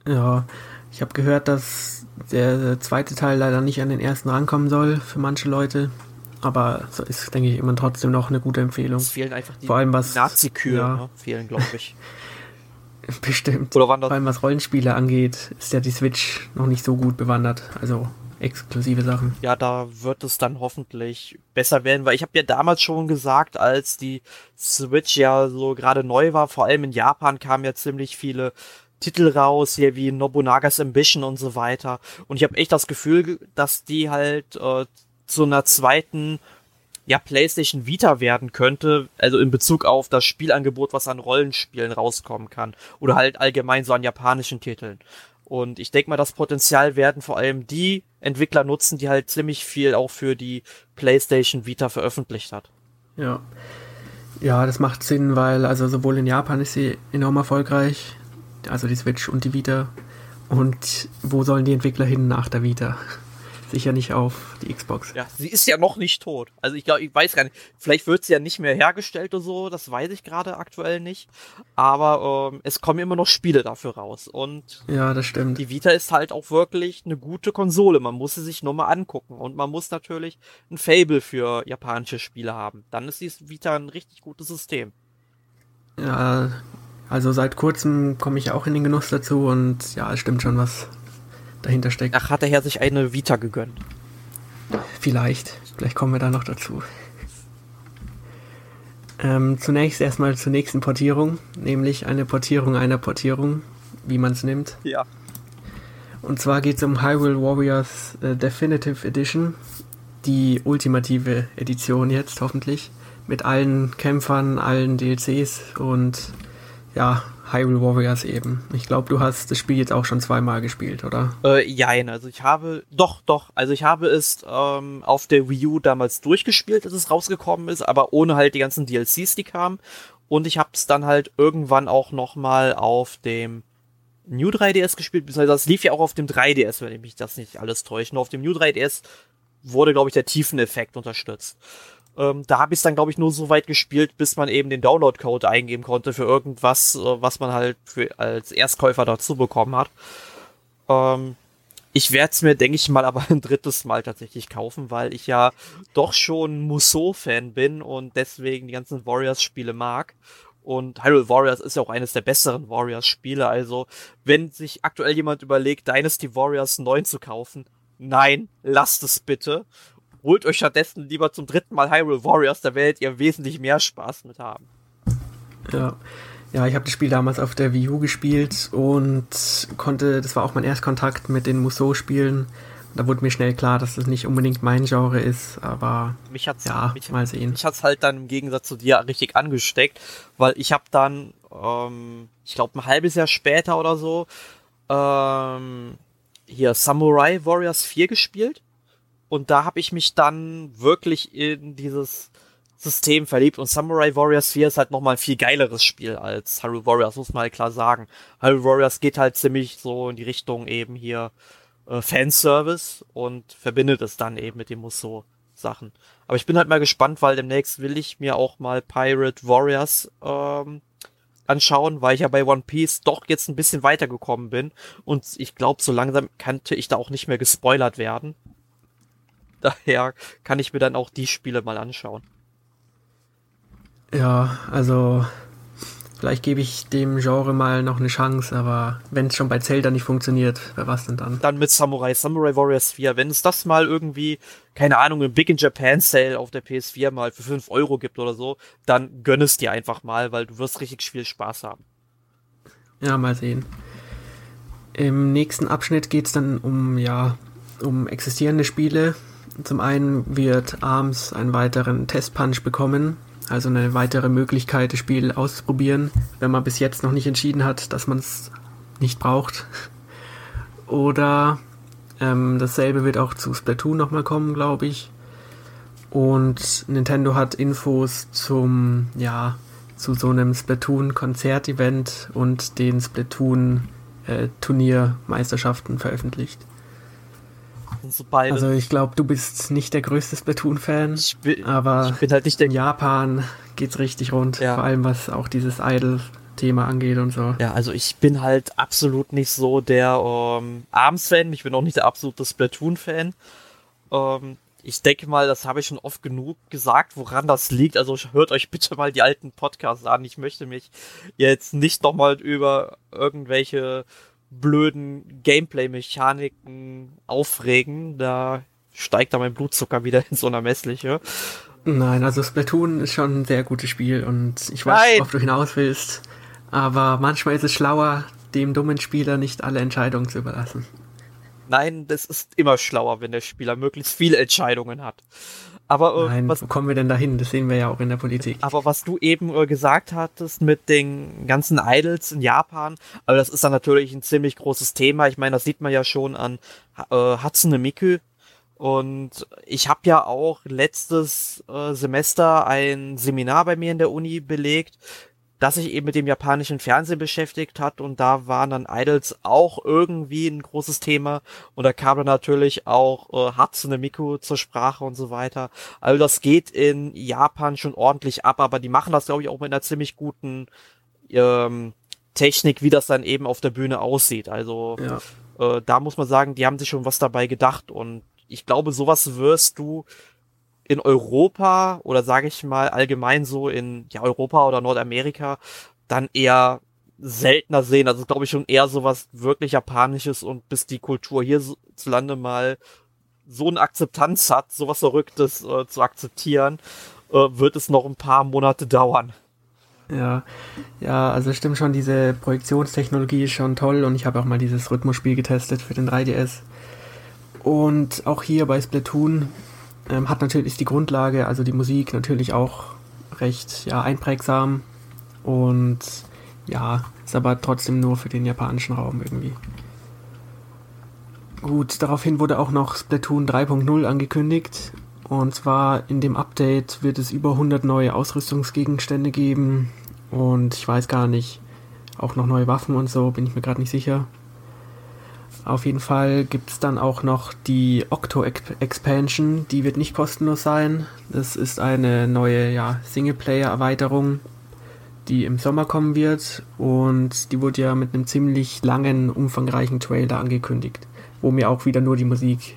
Speaker 1: Ja, ich habe gehört, dass der zweite Teil leider nicht an den ersten rankommen soll für manche Leute. Aber so ist, denke ich, immer trotzdem noch eine gute Empfehlung. Es
Speaker 2: fehlen einfach die
Speaker 1: Vor allem was
Speaker 2: Nazi-Kühe, ja. ne? fehlen, glaube ich.
Speaker 1: Bestimmt. Oder Vor allem was Rollenspiele angeht, ist ja die Switch noch nicht so gut bewandert. Also exklusive Sachen.
Speaker 2: Ja, da wird es dann hoffentlich besser werden, weil ich habe ja damals schon gesagt, als die Switch ja so gerade neu war, vor allem in Japan kamen ja ziemlich viele Titel raus, hier wie Nobunagas Ambition und so weiter. Und ich habe echt das Gefühl, dass die halt äh, zu einer zweiten ja PlayStation Vita werden könnte, also in Bezug auf das Spielangebot, was an Rollenspielen rauskommen kann oder halt allgemein so an japanischen Titeln. Und ich denke mal, das Potenzial werden vor allem die Entwickler nutzen, die halt ziemlich viel auch für die PlayStation Vita veröffentlicht hat.
Speaker 1: Ja. Ja, das macht Sinn, weil also sowohl in Japan ist sie enorm erfolgreich, also die Switch und die Vita. Und wo sollen die Entwickler hin nach der Vita? Sicher nicht auf die Xbox.
Speaker 2: Ja, sie ist ja noch nicht tot. Also ich glaube, ich weiß gar nicht, vielleicht wird sie ja nicht mehr hergestellt oder so, das weiß ich gerade aktuell nicht. Aber ähm, es kommen immer noch Spiele dafür raus. Und
Speaker 1: ja, das stimmt.
Speaker 2: Die Vita ist halt auch wirklich eine gute Konsole. Man muss sie sich nur mal angucken. Und man muss natürlich ein Fable für japanische Spiele haben. Dann ist die Vita ein richtig gutes System.
Speaker 1: Ja, also seit kurzem komme ich auch in den Genuss dazu und ja, es stimmt schon, was dahinter steckt.
Speaker 2: Ach, hat der Herr sich eine Vita gegönnt?
Speaker 1: Vielleicht. Vielleicht kommen wir da noch dazu. Ähm, zunächst erstmal zur nächsten Portierung, nämlich eine Portierung einer Portierung, wie man es nimmt.
Speaker 2: Ja.
Speaker 1: Und zwar geht es um Hyrule Warriors äh, Definitive Edition, die ultimative Edition jetzt hoffentlich, mit allen Kämpfern, allen DLCs und ja, Hyrule Warriors eben. Ich glaube, du hast das Spiel jetzt auch schon zweimal gespielt, oder?
Speaker 2: Äh, jein, also ich habe, doch, doch, also ich habe es ähm, auf der Wii U damals durchgespielt, als es rausgekommen ist, aber ohne halt die ganzen DLCs, die kamen. Und ich habe es dann halt irgendwann auch nochmal auf dem New 3DS gespielt, beziehungsweise das lief ja auch auf dem 3DS, wenn ich mich das nicht alles täusche. Nur auf dem New 3DS wurde, glaube ich, der Tiefeneffekt unterstützt. Ähm, da habe ich es dann, glaube ich, nur so weit gespielt, bis man eben den Download-Code eingeben konnte für irgendwas, äh, was man halt für, als Erstkäufer dazu bekommen hat. Ähm, ich werde es mir, denke ich mal, aber ein drittes Mal tatsächlich kaufen, weil ich ja doch schon Musou-Fan bin und deswegen die ganzen Warriors-Spiele mag. Und Hyrule Warriors ist ja auch eines der besseren Warriors-Spiele. Also, wenn sich aktuell jemand überlegt, Dynasty Warriors 9 zu kaufen, nein, lasst es bitte holt euch stattdessen lieber zum dritten Mal Hyrule Warriors, da werdet ihr wesentlich mehr Spaß mit haben.
Speaker 1: Ja. Ja, ich habe das Spiel damals auf der Wii U gespielt und konnte, das war auch mein Erstkontakt mit den Musou-Spielen. Da wurde mir schnell klar, dass das nicht unbedingt mein Genre ist, aber
Speaker 2: mich hat's, ja, mich, mal sehen. Mich hat's halt dann im Gegensatz zu dir richtig angesteckt, weil ich habe dann, ähm, ich glaube ein halbes Jahr später oder so, ähm, hier Samurai Warriors 4 gespielt und da habe ich mich dann wirklich in dieses System verliebt. Und Samurai Warriors 4 ist halt nochmal ein viel geileres Spiel als Hyrule Warriors, muss man halt klar sagen. Hyrule Warriors geht halt ziemlich so in die Richtung eben hier äh, Fanservice und verbindet es dann eben mit dem Musou Sachen. Aber ich bin halt mal gespannt, weil demnächst will ich mir auch mal Pirate Warriors ähm, anschauen, weil ich ja bei One Piece doch jetzt ein bisschen weitergekommen bin und ich glaube, so langsam könnte ich da auch nicht mehr gespoilert werden. Daher kann ich mir dann auch die Spiele mal anschauen.
Speaker 1: Ja, also vielleicht gebe ich dem Genre mal noch eine Chance, aber wenn es schon bei Zelda nicht funktioniert, wer was denn dann?
Speaker 2: Dann mit Samurai, Samurai Warriors 4. Wenn es das mal irgendwie, keine Ahnung, im Big in Japan Sale auf der PS4 mal für 5 Euro gibt oder so, dann gönn es dir einfach mal, weil du wirst richtig viel Spaß haben.
Speaker 1: Ja, mal sehen. Im nächsten Abschnitt geht es dann um, ja, um existierende Spiele, zum einen wird ARMS einen weiteren Testpunch bekommen, also eine weitere Möglichkeit, das Spiel auszuprobieren, wenn man bis jetzt noch nicht entschieden hat, dass man es nicht braucht. Oder ähm, dasselbe wird auch zu Splatoon nochmal kommen, glaube ich. Und Nintendo hat Infos zum, ja, zu so einem Splatoon-Konzert-Event und den Splatoon-Turniermeisterschaften äh, veröffentlicht
Speaker 2: so beide.
Speaker 1: Also ich glaube, du bist nicht der größte Splatoon-Fan, aber
Speaker 2: ich bin halt nicht der
Speaker 1: in Japan geht's richtig rund, ja. vor allem was auch dieses Idol-Thema angeht und so.
Speaker 2: Ja, also ich bin halt absolut nicht so der ähm, Arms-Fan, ich bin auch nicht der absolute Splatoon-Fan. Ähm, ich denke mal, das habe ich schon oft genug gesagt, woran das liegt. Also hört euch bitte mal die alten Podcasts an. Ich möchte mich jetzt nicht nochmal über irgendwelche blöden Gameplay-Mechaniken aufregen. Da steigt da mein Blutzucker wieder ins Unermessliche.
Speaker 1: Nein, also Splatoon ist schon ein sehr gutes Spiel und ich weiß, Nein. worauf du hinaus willst. Aber manchmal ist es schlauer, dem dummen Spieler nicht alle Entscheidungen zu überlassen.
Speaker 2: Nein, das ist immer schlauer, wenn der Spieler möglichst viele Entscheidungen hat. Aber
Speaker 1: äh, Nein, was, wo kommen wir denn dahin? Das sehen wir ja auch in der Politik.
Speaker 2: Aber was du eben äh, gesagt hattest mit den ganzen Idols in Japan, also das ist dann natürlich ein ziemlich großes Thema. Ich meine, das sieht man ja schon an äh, Hatsune Miku, Und ich habe ja auch letztes äh, Semester ein Seminar bei mir in der Uni belegt, das sich eben mit dem japanischen Fernsehen beschäftigt hat und da waren dann Idols auch irgendwie ein großes Thema und da kam dann natürlich auch äh, Hatsune Miku zur Sprache und so weiter. Also das geht in Japan schon ordentlich ab, aber die machen das glaube ich auch mit einer ziemlich guten ähm, Technik, wie das dann eben auf der Bühne aussieht. Also ja. äh, da muss man sagen, die haben sich schon was dabei gedacht und ich glaube, sowas wirst du in Europa oder sage ich mal allgemein so in ja, Europa oder Nordamerika dann eher seltener sehen. Also glaube ich schon eher sowas wirklich Japanisches und bis die Kultur hierzulande mal so eine Akzeptanz hat, sowas Verrücktes äh, zu akzeptieren, äh, wird es noch ein paar Monate dauern.
Speaker 1: Ja, ja, also stimmt schon, diese Projektionstechnologie ist schon toll und ich habe auch mal dieses Rhythmusspiel getestet für den 3DS. Und auch hier bei Splatoon ähm, hat natürlich die Grundlage, also die Musik natürlich auch recht ja, einprägsam und ja, ist aber trotzdem nur für den japanischen Raum irgendwie. Gut, daraufhin wurde auch noch Splatoon 3.0 angekündigt. Und zwar in dem Update wird es über 100 neue Ausrüstungsgegenstände geben. Und ich weiß gar nicht, auch noch neue Waffen und so, bin ich mir gerade nicht sicher. Auf jeden Fall gibt es dann auch noch die Octo Expansion, die wird nicht kostenlos sein. Das ist eine neue ja, Singleplayer-Erweiterung, die im Sommer kommen wird und die wurde ja mit einem ziemlich langen, umfangreichen Trailer angekündigt, wo mir auch wieder nur die Musik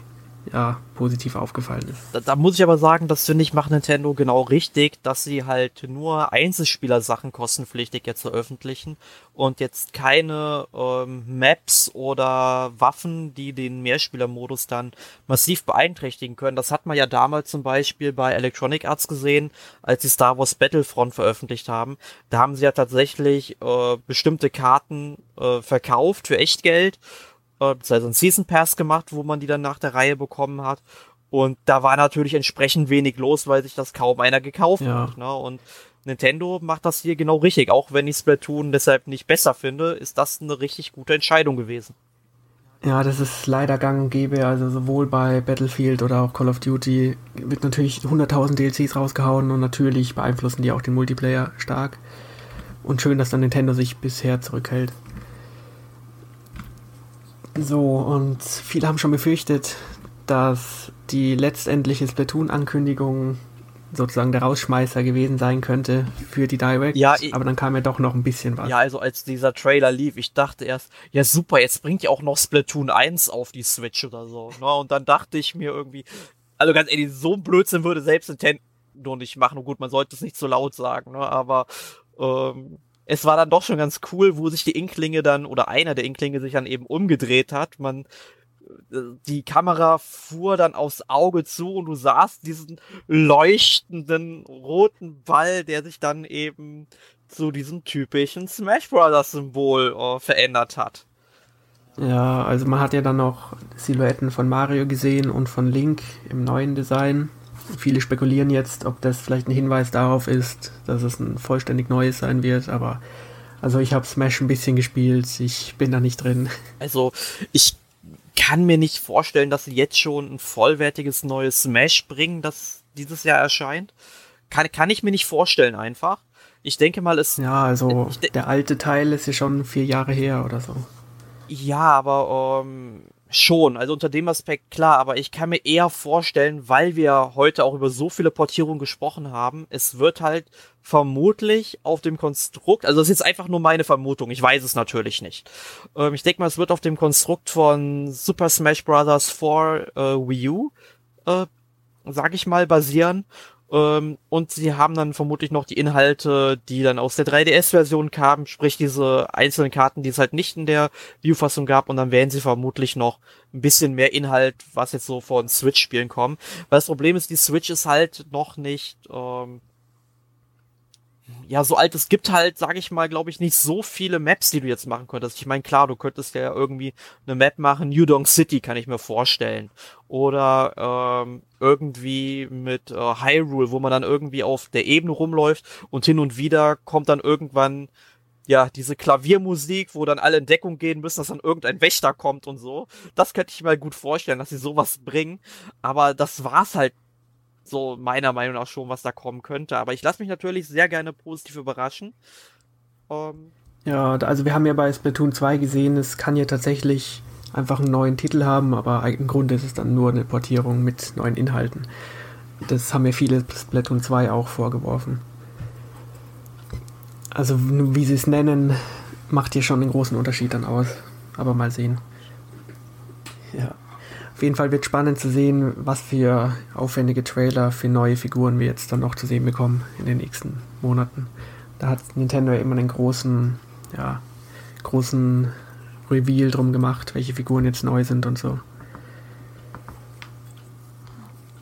Speaker 1: ja, positiv aufgefallen ist.
Speaker 2: Da, da, muss ich aber sagen, das finde ich macht Nintendo genau richtig, dass sie halt nur Einzelspieler-Sachen kostenpflichtig jetzt veröffentlichen und jetzt keine ähm, Maps oder Waffen, die den Mehrspieler-Modus dann massiv beeinträchtigen können. Das hat man ja damals zum Beispiel bei Electronic Arts gesehen, als sie Star Wars Battlefront veröffentlicht haben. Da haben sie ja tatsächlich äh, bestimmte Karten äh, verkauft für Echtgeld äh, beziehungsweise einen Season Pass gemacht, wo man die dann nach der Reihe bekommen hat. Und da war natürlich entsprechend wenig los, weil sich das kaum einer gekauft ja. hat. Ne? Und Nintendo macht das hier genau richtig. Auch wenn ich Splatoon deshalb nicht besser finde, ist das eine richtig gute Entscheidung gewesen.
Speaker 1: Ja, das ist leider gang und gäbe. Also sowohl bei Battlefield oder auch Call of Duty wird natürlich 100.000 DLCs rausgehauen und natürlich beeinflussen die auch den Multiplayer stark. Und schön, dass dann Nintendo sich bisher zurückhält. So, und viele haben schon befürchtet, dass die letztendliche Splatoon-Ankündigung sozusagen der Rausschmeißer gewesen sein könnte für die Direct. Ja, aber dann kam ja doch noch ein bisschen was.
Speaker 2: Ja, also als dieser Trailer lief, ich dachte erst, ja super, jetzt bringt ja auch noch Splatoon 1 auf die Switch oder so. Ne? Und dann dachte ich mir irgendwie, also ganz ehrlich, so ein Blödsinn würde selbst Nintendo nicht machen. Und gut, man sollte es nicht so laut sagen, ne? aber ähm, es war dann doch schon ganz cool, wo sich die Inklinge dann oder einer der Inklinge sich dann eben umgedreht hat. Man äh, die Kamera fuhr dann aufs Auge zu und du sahst diesen leuchtenden roten Ball, der sich dann eben zu diesem typischen Smash Brothers Symbol äh, verändert hat.
Speaker 1: Ja, also man hat ja dann noch Silhouetten von Mario gesehen und von Link im neuen Design. Viele spekulieren jetzt, ob das vielleicht ein Hinweis darauf ist, dass es ein vollständig neues sein wird, aber also ich habe Smash ein bisschen gespielt, ich bin da nicht drin.
Speaker 2: Also ich kann mir nicht vorstellen, dass sie jetzt schon ein vollwertiges neues Smash bringen, das dieses Jahr erscheint. Kann, kann ich mir nicht vorstellen einfach. Ich denke mal, es.
Speaker 1: Ja, also der alte Teil ist ja schon vier Jahre her oder so.
Speaker 2: Ja, aber ähm, Schon, also unter dem Aspekt klar, aber ich kann mir eher vorstellen, weil wir heute auch über so viele Portierungen gesprochen haben, es wird halt vermutlich auf dem Konstrukt, also das ist jetzt einfach nur meine Vermutung, ich weiß es natürlich nicht. Ähm, ich denke mal, es wird auf dem Konstrukt von Super Smash Bros. 4 äh, Wii U, äh, sag ich mal, basieren und sie haben dann vermutlich noch die Inhalte, die dann aus der 3DS-Version kamen, sprich diese einzelnen Karten, die es halt nicht in der View-Fassung gab. Und dann werden sie vermutlich noch ein bisschen mehr Inhalt, was jetzt so von Switch-Spielen kommen. Weil das Problem ist, die Switch ist halt noch nicht ähm, ja, so alt, es gibt halt, sage ich mal, glaube ich, nicht so viele Maps, die du jetzt machen könntest. Ich meine, klar, du könntest ja irgendwie eine Map machen, New Donk City, kann ich mir vorstellen. Oder ähm, irgendwie mit äh, Hyrule, wo man dann irgendwie auf der Ebene rumläuft und hin und wieder kommt dann irgendwann ja, diese Klaviermusik, wo dann alle in Deckung gehen müssen, dass dann irgendein Wächter kommt und so. Das könnte ich mir gut vorstellen, dass sie sowas bringen. Aber das war's halt so meiner Meinung nach schon, was da kommen könnte. Aber ich lasse mich natürlich sehr gerne positiv überraschen.
Speaker 1: Ähm, ja, also wir haben ja bei Splatoon 2 gesehen, es kann ja tatsächlich einfach einen neuen Titel haben, aber im Grunde ist es dann nur eine Portierung mit neuen Inhalten. Das haben mir viele Splatoon 2 auch vorgeworfen. Also wie sie es nennen, macht hier schon einen großen Unterschied dann aus. Aber mal sehen. Ja. Auf jeden Fall wird spannend zu sehen, was für aufwendige Trailer für neue Figuren wir jetzt dann noch zu sehen bekommen in den nächsten Monaten. Da hat Nintendo ja immer einen großen, ja, großen Reveal drum gemacht, welche Figuren jetzt neu sind und so.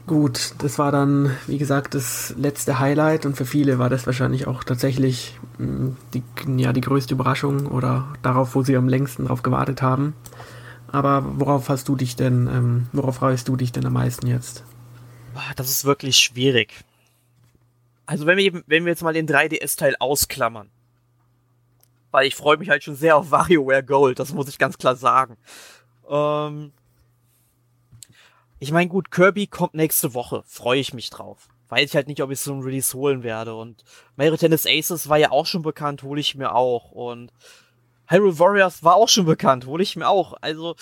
Speaker 1: Gut, das war dann, wie gesagt, das letzte Highlight und für viele war das wahrscheinlich auch tatsächlich mm, die, ja, die größte Überraschung oder darauf, wo sie am längsten drauf gewartet haben. Aber worauf hast du dich denn, ähm, worauf freust du dich denn am meisten jetzt?
Speaker 2: Das ist wirklich schwierig. Also wenn wir, wenn wir jetzt mal den 3DS-Teil ausklammern, weil ich freue mich halt schon sehr auf WarioWare Gold, das muss ich ganz klar sagen. Ähm, ich meine, gut, Kirby kommt nächste Woche, freue ich mich drauf. Weiß ich halt nicht, ob ich so ein Release holen werde. Und Mario Tennis Aces war ja auch schon bekannt, hole ich mir auch. Und Hyrule Warriors war auch schon bekannt, hole ich mir auch. Also,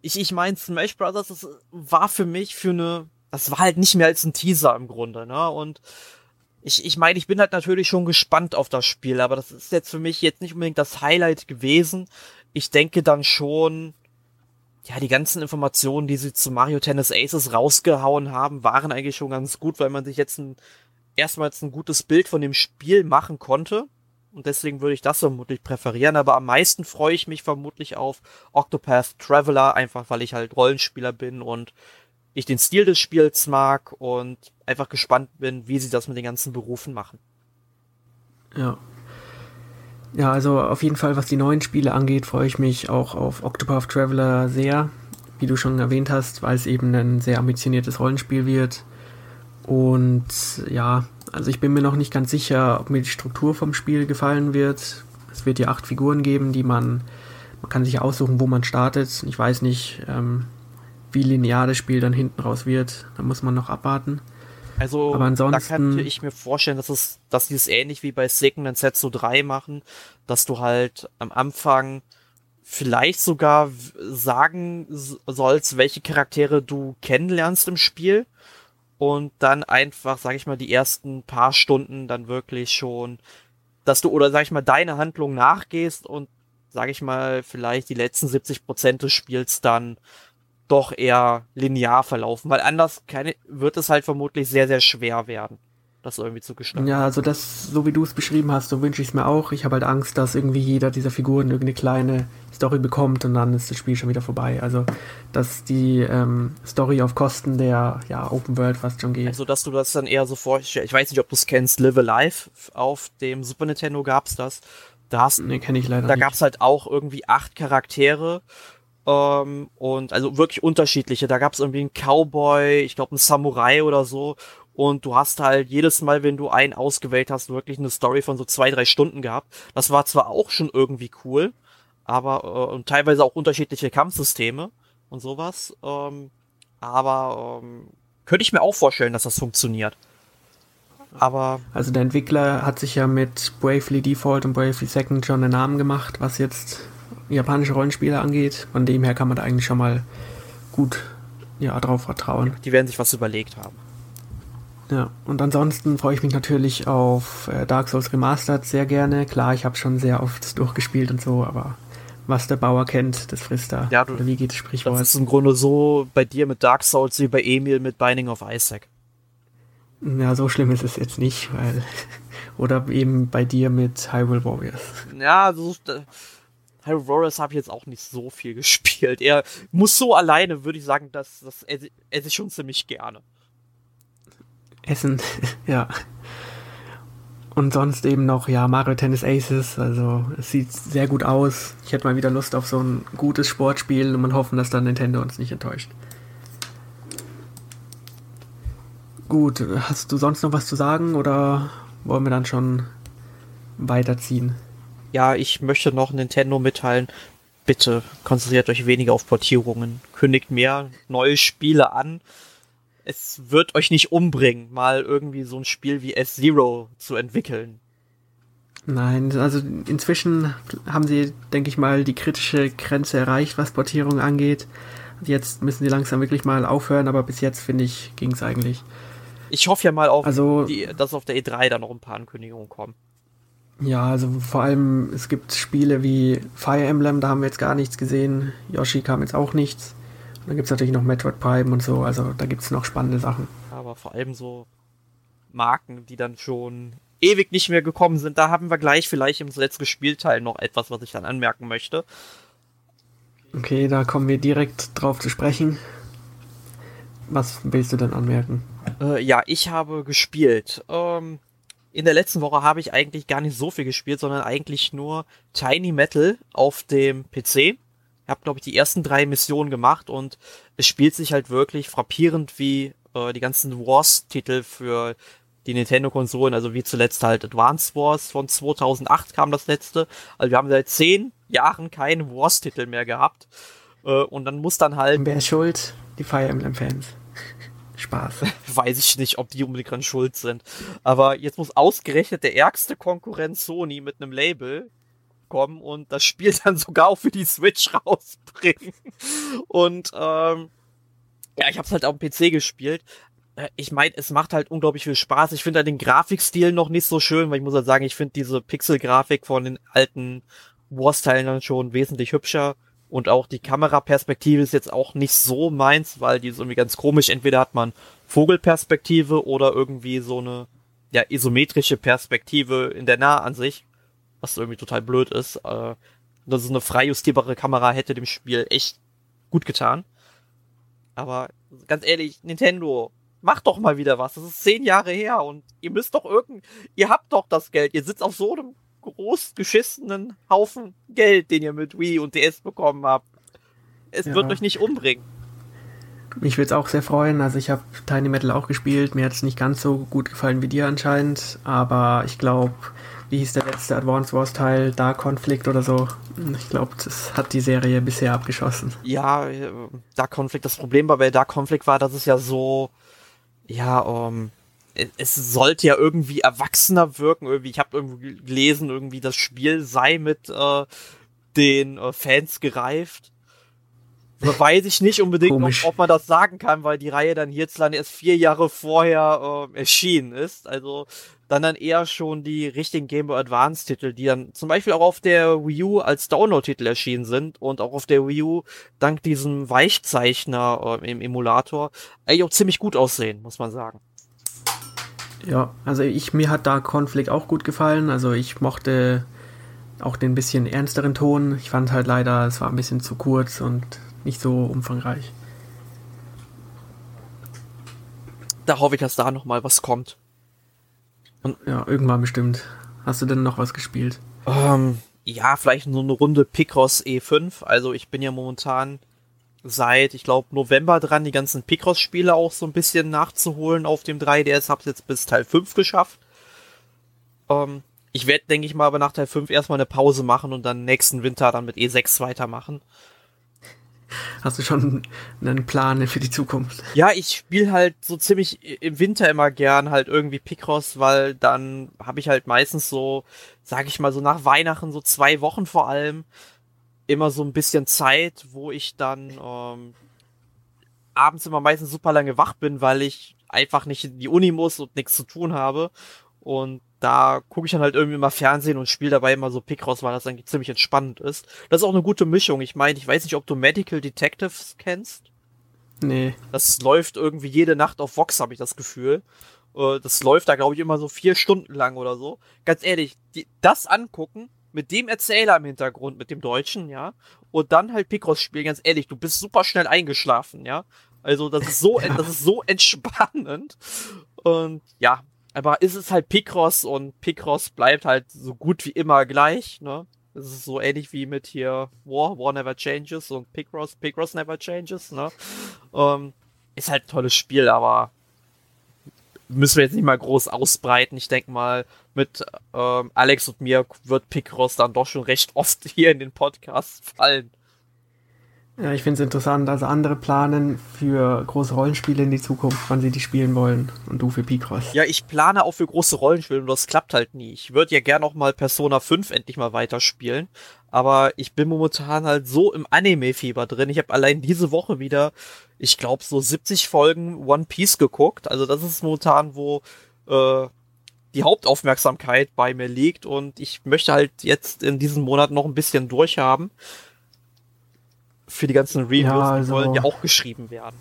Speaker 2: ich, ich meine, Smash Brothers, das war für mich für eine, das war halt nicht mehr als ein Teaser im Grunde, ne? Und ich, ich meine, ich bin halt natürlich schon gespannt auf das Spiel, aber das ist jetzt für mich jetzt nicht unbedingt das Highlight gewesen. Ich denke dann schon, ja, die ganzen Informationen, die sie zu Mario Tennis Aces rausgehauen haben, waren eigentlich schon ganz gut, weil man sich jetzt ein, erstmals ein gutes Bild von dem Spiel machen konnte. Und deswegen würde ich das vermutlich präferieren. Aber am meisten freue ich mich vermutlich auf Octopath Traveler, einfach weil ich halt Rollenspieler bin und ich den Stil des Spiels mag und einfach gespannt bin, wie sie das mit den ganzen Berufen machen.
Speaker 1: Ja. Ja, also auf jeden Fall, was die neuen Spiele angeht, freue ich mich auch auf Octopath Traveler sehr, wie du schon erwähnt hast, weil es eben ein sehr ambitioniertes Rollenspiel wird. Und ja, also ich bin mir noch nicht ganz sicher, ob mir die Struktur vom Spiel gefallen wird. Es wird ja acht Figuren geben, die man, man kann sich aussuchen, wo man startet. Ich weiß nicht, ähm, wie linear das Spiel dann hinten raus wird. Da muss man noch abwarten.
Speaker 2: Also Aber ansonsten, da könnte ich mir vorstellen, dass es, dass die es ähnlich wie bei Segen und Setsu 3 machen, dass du halt am Anfang vielleicht sogar sagen sollst, welche Charaktere du kennenlernst im Spiel und dann einfach, sag ich mal, die ersten paar Stunden dann wirklich schon, dass du, oder sag ich mal, deine Handlung nachgehst und, sag ich mal, vielleicht die letzten 70 Prozent des Spiels dann doch eher linear verlaufen, weil anders keine, wird es halt vermutlich sehr, sehr schwer werden das irgendwie zu gestalten.
Speaker 1: Ja, also das, so wie du es beschrieben hast, so wünsche ich es mir auch. Ich habe halt Angst, dass irgendwie jeder dieser Figuren irgendeine kleine Story bekommt und dann ist das Spiel schon wieder vorbei. Also, dass die ähm, Story auf Kosten der ja, Open World fast schon geht.
Speaker 2: Also, dass du das dann eher so vorstellst. Ich weiß nicht, ob du es kennst, Live Alive. Auf dem Super Nintendo gab es das. Da hast,
Speaker 1: nee, kenne ich leider
Speaker 2: Da gab es halt auch irgendwie acht Charaktere. Ähm, und also wirklich unterschiedliche. Da gab es irgendwie einen Cowboy, ich glaube einen Samurai oder so. Und du hast halt jedes Mal, wenn du einen ausgewählt hast, wirklich eine Story von so zwei, drei Stunden gehabt. Das war zwar auch schon irgendwie cool, aber äh, und teilweise auch unterschiedliche Kampfsysteme und sowas. Ähm, aber ähm, könnte ich mir auch vorstellen, dass das funktioniert. Aber.
Speaker 1: Also der Entwickler hat sich ja mit Bravely Default und Bravely Second schon einen Namen gemacht, was jetzt japanische Rollenspiele angeht. Von dem her kann man da eigentlich schon mal gut ja, drauf vertrauen.
Speaker 2: Die werden sich was überlegt haben.
Speaker 1: Ja, und ansonsten freue ich mich natürlich auf äh, Dark Souls Remastered sehr gerne. Klar, ich habe schon sehr oft durchgespielt und so, aber was der Bauer kennt, das frisst er.
Speaker 2: Ja, du, Oder wie geht das Sprichwort? Das ist im Grunde so bei dir mit Dark Souls wie bei Emil mit Binding of Isaac.
Speaker 1: Ja, so schlimm ist es jetzt nicht, weil. Oder eben bei dir mit Hyrule Warriors.
Speaker 2: Ja, so. Äh, Hyrule Warriors habe ich jetzt auch nicht so viel gespielt. Er muss so alleine, würde ich sagen, dass das esse ich schon ziemlich gerne.
Speaker 1: Essen, ja. Und sonst eben noch, ja, Mario Tennis Aces. Also, es sieht sehr gut aus. Ich hätte mal wieder Lust auf so ein gutes Sportspiel und man hoffen, dass dann Nintendo uns nicht enttäuscht. Gut, hast du sonst noch was zu sagen oder wollen wir dann schon weiterziehen?
Speaker 2: ja, ich möchte noch Nintendo mitteilen, bitte konzentriert euch weniger auf Portierungen, kündigt mehr neue Spiele an. Es wird euch nicht umbringen, mal irgendwie so ein Spiel wie S-Zero zu entwickeln.
Speaker 1: Nein, also inzwischen haben sie, denke ich mal, die kritische Grenze erreicht, was Portierung angeht. Jetzt müssen sie langsam wirklich mal aufhören, aber bis jetzt, finde ich, ging es eigentlich.
Speaker 2: Ich hoffe ja mal auf,
Speaker 1: also,
Speaker 2: die, dass auf der E3 da noch ein paar Ankündigungen kommen.
Speaker 1: Ja, also vor allem, es gibt Spiele wie Fire Emblem, da haben wir jetzt gar nichts gesehen. Yoshi kam jetzt auch nichts. Dann gibt es natürlich noch Metroid Prime und so, also da gibt es noch spannende Sachen.
Speaker 2: Aber vor allem so Marken, die dann schon ewig nicht mehr gekommen sind. Da haben wir gleich vielleicht im letzten Spielteil noch etwas, was ich dann anmerken möchte.
Speaker 1: Okay, da kommen wir direkt drauf zu sprechen. Was willst du denn anmerken?
Speaker 2: Äh, ja, ich habe gespielt. Ähm, in der letzten Woche habe ich eigentlich gar nicht so viel gespielt, sondern eigentlich nur Tiny Metal auf dem PC. Ich habe, glaube ich, die ersten drei Missionen gemacht und es spielt sich halt wirklich frappierend wie äh, die ganzen Wars-Titel für die Nintendo-Konsolen, also wie zuletzt halt Advance Wars von 2008 kam das letzte. Also wir haben seit zehn Jahren keinen Wars-Titel mehr gehabt. Äh, und dann muss dann halt.
Speaker 1: Wer ist schuld? Die Fire Emblem-Fans. Spaß.
Speaker 2: Weiß ich nicht, ob die unbedingt dran schuld sind. Aber jetzt muss ausgerechnet der ärgste Konkurrent Sony mit einem Label kommen und das Spiel dann sogar auch für die Switch rausbringen. Und ähm, ja, ich habe es halt dem PC gespielt. Äh, ich meine, es macht halt unglaublich viel Spaß. Ich finde halt den Grafikstil noch nicht so schön, weil ich muss halt sagen, ich finde diese Pixel-Grafik von den alten Wars-Teilen dann schon wesentlich hübscher. Und auch die Kameraperspektive ist jetzt auch nicht so meins, weil die ist irgendwie ganz komisch. Entweder hat man Vogelperspektive oder irgendwie so eine ja, isometrische Perspektive in der Nahansicht, was irgendwie total blöd ist. Äh, dass es eine frei justierbare Kamera hätte dem Spiel echt gut getan. Aber ganz ehrlich, Nintendo, macht doch mal wieder was. Das ist zehn Jahre her und ihr müsst doch irgend, ihr habt doch das Geld. Ihr sitzt auf so einem groß geschissenen Haufen Geld, den ihr mit Wii und DS bekommen habt. Es ja. wird euch nicht umbringen.
Speaker 1: Mich würde es auch sehr freuen. Also ich habe Tiny Metal auch gespielt. Mir hat es nicht ganz so gut gefallen wie dir anscheinend. Aber ich glaube, wie hieß der letzte Advance Wars Teil? Dark Conflict oder so. Ich glaube, das hat die Serie bisher abgeschossen.
Speaker 2: Ja, äh, Dark Conflict. Das Problem bei Dark Conflict war, dass es ja so ja, ähm, es sollte ja irgendwie erwachsener wirken. Irgendwie, ich habe irgendwie gelesen, irgendwie das Spiel sei mit äh, den äh, Fans gereift. Weiß ich nicht unbedingt, ob, ob, man das sagen kann, weil die Reihe dann hierzulande erst vier Jahre vorher äh, erschienen ist. Also dann dann eher schon die richtigen Game Boy Advance Titel, die dann zum Beispiel auch auf der Wii U als Download-Titel erschienen sind und auch auf der Wii U dank diesem Weichzeichner äh, im Emulator eigentlich auch ziemlich gut aussehen, muss man sagen.
Speaker 1: Ja, also ich, mir hat da Conflict auch gut gefallen. Also ich mochte auch den bisschen ernsteren Ton. Ich fand halt leider, es war ein bisschen zu kurz und nicht so umfangreich.
Speaker 2: Da hoffe ich, dass da nochmal was kommt.
Speaker 1: Und ja, irgendwann bestimmt. Hast du denn noch was gespielt?
Speaker 2: Ähm, ja, vielleicht so eine Runde Picross E5. Also ich bin ja momentan seit, ich glaube, November dran, die ganzen Picross-Spiele auch so ein bisschen nachzuholen auf dem 3DS. Hab's jetzt bis Teil 5 geschafft. Ähm, ich werde, denke ich mal, aber nach Teil 5 erstmal eine Pause machen und dann nächsten Winter dann mit E6 weitermachen.
Speaker 1: Hast du schon einen Plan für die Zukunft?
Speaker 2: Ja, ich spiele halt so ziemlich im Winter immer gern halt irgendwie Picross, weil dann habe ich halt meistens so, sag ich mal, so nach Weihnachten, so zwei Wochen vor allem, immer so ein bisschen Zeit, wo ich dann ähm, abends immer meistens super lange wach bin, weil ich einfach nicht in die Uni muss und nichts zu tun habe. Und da gucke ich dann halt irgendwie mal Fernsehen und spiele dabei immer so Picross, weil das eigentlich ziemlich entspannend ist. Das ist auch eine gute Mischung. Ich meine, ich weiß nicht, ob du Medical Detectives kennst.
Speaker 1: Nee.
Speaker 2: Das läuft irgendwie jede Nacht auf Vox, habe ich das Gefühl. Äh, das läuft da, glaube ich, immer so vier Stunden lang oder so. Ganz ehrlich, die, das angucken, mit dem Erzähler im Hintergrund, mit dem Deutschen, ja, und dann halt Picross spielen, ganz ehrlich, du bist super schnell eingeschlafen, ja. Also das ist so, das ist so entspannend. Und ja, aber ist es halt Picross und Picross bleibt halt so gut wie immer gleich, ne? Das ist so ähnlich wie mit hier War, War Never Changes und Picross, Picross Never Changes, ne? Ähm, ist halt ein tolles Spiel, aber müssen wir jetzt nicht mal groß ausbreiten. Ich denke mal, mit ähm, Alex und mir wird Picross dann doch schon recht oft hier in den Podcast fallen.
Speaker 1: Ja, ich finde es interessant. Also andere planen für große Rollenspiele in die Zukunft, wann sie die spielen wollen. Und du für Picross.
Speaker 2: Ja, ich plane auch für große Rollenspiele und das klappt halt nie. Ich würde ja gerne auch mal Persona 5 endlich mal weiterspielen. Aber ich bin momentan halt so im Anime-Fieber drin. Ich habe allein diese Woche wieder, ich glaube, so 70 Folgen One Piece geguckt. Also das ist momentan, wo äh, die Hauptaufmerksamkeit bei mir liegt. Und ich möchte halt jetzt in diesem Monat noch ein bisschen durchhaben für die ganzen Reviews, ja, also, die wollen ja auch geschrieben werden.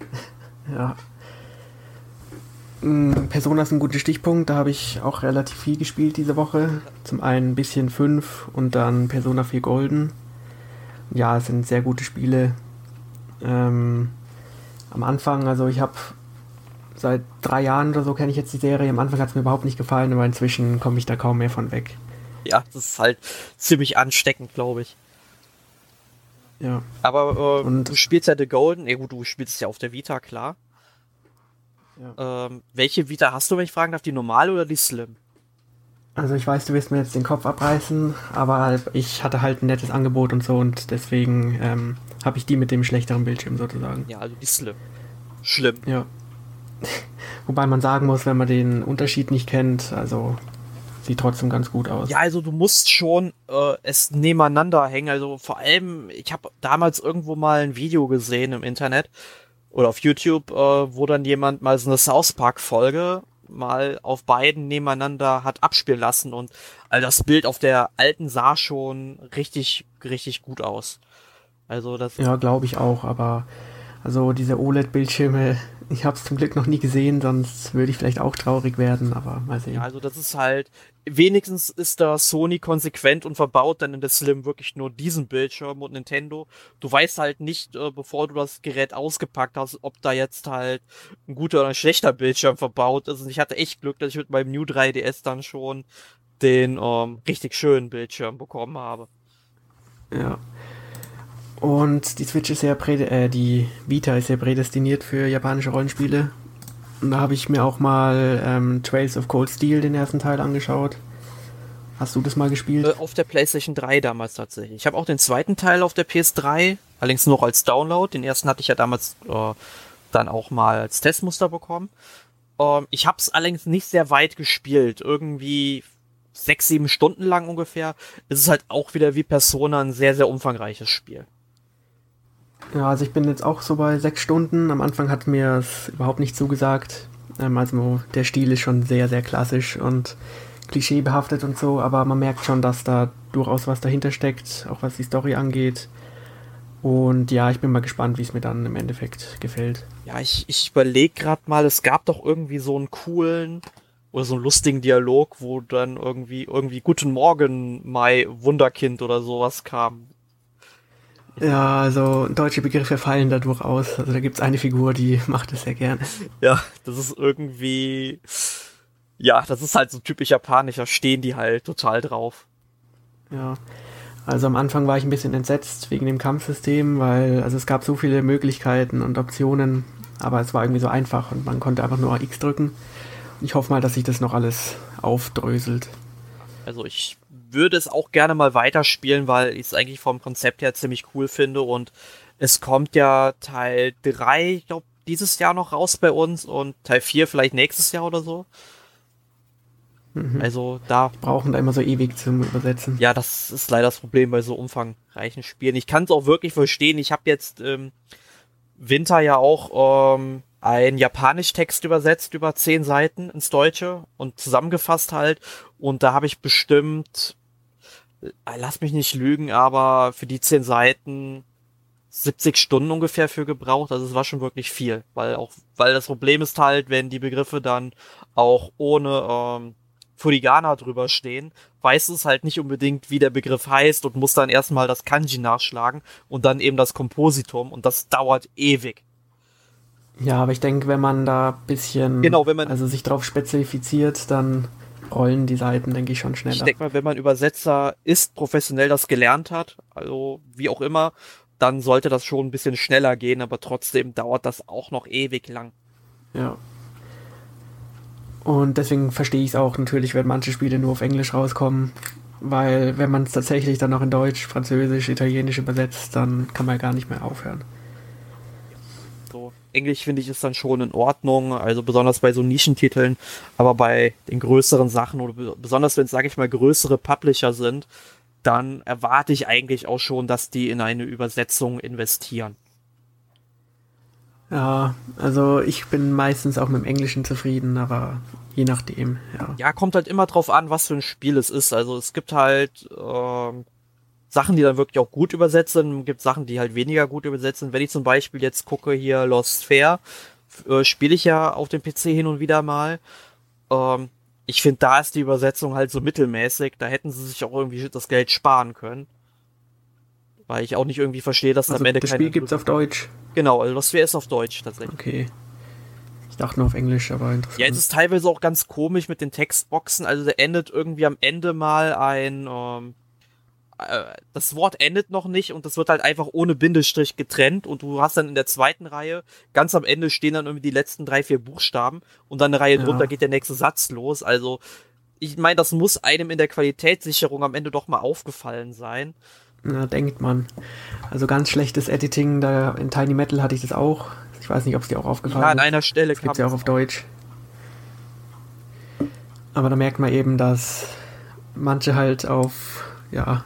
Speaker 1: Ja. Mm, Persona ist ein guter Stichpunkt, da habe ich auch relativ viel gespielt diese Woche. Zum einen ein bisschen 5 und dann Persona 4 Golden. Ja, es sind sehr gute Spiele. Ähm, am Anfang, also ich habe seit drei Jahren oder so kenne ich jetzt die Serie. Am Anfang hat es mir überhaupt nicht gefallen, aber inzwischen komme ich da kaum mehr von weg.
Speaker 2: Ja, das ist halt ziemlich ansteckend, glaube ich. Ja. Aber äh, und du spielst ja The Golden. Ja gut, du spielst ja auf der Vita, klar. Ja. Ähm, welche Vita hast du, wenn ich fragen darf? Die normale oder die Slim?
Speaker 1: Also ich weiß, du wirst mir jetzt den Kopf abreißen, aber ich hatte halt ein nettes Angebot und so und deswegen ähm, habe ich die mit dem schlechteren Bildschirm sozusagen.
Speaker 2: Ja, also die Slim. Schlimm.
Speaker 1: Ja. Wobei man sagen muss, wenn man den Unterschied nicht kennt, also sieht trotzdem ganz gut aus.
Speaker 2: Ja, also du musst schon äh, es nebeneinander hängen. Also vor allem, ich habe damals irgendwo mal ein Video gesehen im Internet oder auf YouTube, äh, wo dann jemand mal so eine South Park Folge mal auf beiden nebeneinander hat abspielen lassen und all das Bild auf der alten sah schon richtig, richtig gut aus. Also das.
Speaker 1: Ja, glaube ich auch, aber also diese OLED-Bildschirme, ich habe es zum Glück noch nie gesehen, sonst würde ich vielleicht auch traurig werden, aber mal sehen.
Speaker 2: Ja, also das ist halt, wenigstens ist da Sony konsequent und verbaut dann in der Slim wirklich nur diesen Bildschirm und Nintendo. Du weißt halt nicht, äh, bevor du das Gerät ausgepackt hast, ob da jetzt halt ein guter oder ein schlechter Bildschirm verbaut ist. Und ich hatte echt Glück, dass ich mit meinem New 3DS dann schon den ähm, richtig schönen Bildschirm bekommen habe.
Speaker 1: Ja. Und die Switch ist ja äh, die Vita ist ja prädestiniert für japanische Rollenspiele. Und da habe ich mir auch mal ähm, Trails of Cold Steel, den ersten Teil, angeschaut. Hast du das mal gespielt? Äh,
Speaker 2: auf der PlayStation 3 damals tatsächlich. Ich habe auch den zweiten Teil auf der PS3, allerdings noch als Download. Den ersten hatte ich ja damals äh, dann auch mal als Testmuster bekommen. Ähm, ich habe es allerdings nicht sehr weit gespielt. Irgendwie sechs, sieben Stunden lang ungefähr. Es ist halt auch wieder wie Persona ein sehr, sehr umfangreiches Spiel.
Speaker 1: Ja, also ich bin jetzt auch so bei sechs Stunden. Am Anfang hat mir es überhaupt nicht zugesagt. Ähm, also der Stil ist schon sehr, sehr klassisch und klischeebehaftet und so, aber man merkt schon, dass da durchaus was dahinter steckt, auch was die Story angeht. Und ja, ich bin mal gespannt, wie es mir dann im Endeffekt gefällt.
Speaker 2: Ja, ich, ich überlege gerade mal, es gab doch irgendwie so einen coolen oder so einen lustigen Dialog, wo dann irgendwie irgendwie Guten Morgen, Mai Wunderkind oder sowas kam.
Speaker 1: Ja, also deutsche Begriffe fallen da durchaus. Also da gibt es eine Figur, die macht es sehr gerne.
Speaker 2: Ja, das ist irgendwie. Ja, das ist halt so typisch japanisch, da stehen die halt total drauf.
Speaker 1: Ja. Also am Anfang war ich ein bisschen entsetzt wegen dem Kampfsystem, weil also es gab so viele Möglichkeiten und Optionen, aber es war irgendwie so einfach und man konnte einfach nur X drücken. Ich hoffe mal, dass sich das noch alles aufdröselt.
Speaker 2: Also ich würde es auch gerne mal weiterspielen, weil ich es eigentlich vom Konzept her ziemlich cool finde und es kommt ja Teil 3, ich glaube, dieses Jahr noch raus bei uns und Teil 4 vielleicht nächstes Jahr oder so. Mhm. Also da.
Speaker 1: Die brauchen da immer so ewig zum Übersetzen.
Speaker 2: Ja, das ist leider das Problem bei so umfangreichen Spielen. Ich kann es auch wirklich verstehen. Ich habe jetzt ähm, Winter ja auch ähm, ein Japanisch-Text übersetzt über zehn Seiten ins Deutsche und zusammengefasst halt. Und da habe ich bestimmt lass mich nicht lügen, aber für die zehn Seiten 70 Stunden ungefähr für gebraucht. Also es war schon wirklich viel, weil auch, weil das Problem ist halt, wenn die Begriffe dann auch ohne ähm, Furigana drüber stehen, weiß es halt nicht unbedingt, wie der Begriff heißt und muss dann erstmal das Kanji nachschlagen und dann eben das Kompositum und das dauert ewig.
Speaker 1: Ja, aber ich denke, wenn man da bisschen
Speaker 2: genau, wenn man
Speaker 1: also sich darauf spezifiziert, dann rollen die Seiten, denke ich, schon schneller. Ich
Speaker 2: denke mal, wenn man Übersetzer ist, professionell das gelernt hat, also wie auch immer, dann sollte das schon ein bisschen schneller gehen, aber trotzdem dauert das auch noch ewig lang.
Speaker 1: Ja. Und deswegen verstehe ich es auch natürlich, wenn manche Spiele nur auf Englisch rauskommen. Weil wenn man es tatsächlich dann noch in Deutsch, Französisch, Italienisch übersetzt, dann kann man gar nicht mehr aufhören.
Speaker 2: Englisch finde ich ist dann schon in Ordnung, also besonders bei so Nischentiteln, aber bei den größeren Sachen oder besonders wenn es, sage ich mal, größere Publisher sind, dann erwarte ich eigentlich auch schon, dass die in eine Übersetzung investieren.
Speaker 1: Ja, also ich bin meistens auch mit dem Englischen zufrieden, aber je nachdem, ja.
Speaker 2: Ja, kommt halt immer drauf an, was für ein Spiel es ist. Also es gibt halt äh, Sachen, die dann wirklich auch gut übersetzt sind, es gibt Sachen, die halt weniger gut übersetzt sind. Wenn ich zum Beispiel jetzt gucke hier Lost Fair, äh, spiele ich ja auf dem PC hin und wieder mal. Ähm, ich finde, da ist die Übersetzung halt so mittelmäßig. Da hätten sie sich auch irgendwie das Geld sparen können. Weil ich auch nicht irgendwie verstehe, dass
Speaker 1: also
Speaker 2: am Ende
Speaker 1: das Spiel gibt es auf Deutsch.
Speaker 2: Genau, also das wäre es auf Deutsch tatsächlich.
Speaker 1: Okay. Ich dachte nur auf Englisch, aber interessant.
Speaker 2: Ja, es ist teilweise auch ganz komisch mit den Textboxen. Also der endet irgendwie am Ende mal ein. Ähm, äh, das Wort endet noch nicht und das wird halt einfach ohne Bindestrich getrennt und du hast dann in der zweiten Reihe, ganz am Ende stehen dann irgendwie die letzten drei, vier Buchstaben und dann eine Reihe ja. drunter geht der nächste Satz los. Also ich meine, das muss einem in der Qualitätssicherung am Ende doch mal aufgefallen sein.
Speaker 1: Na, denkt man. Also ganz schlechtes Editing, da in Tiny Metal hatte ich das auch. Ich weiß nicht, ob es dir auch aufgefallen ist. Ja,
Speaker 2: an einer Stelle
Speaker 1: gibt es ja auch auf Deutsch. Aber da merkt man eben, dass manche halt auf ja,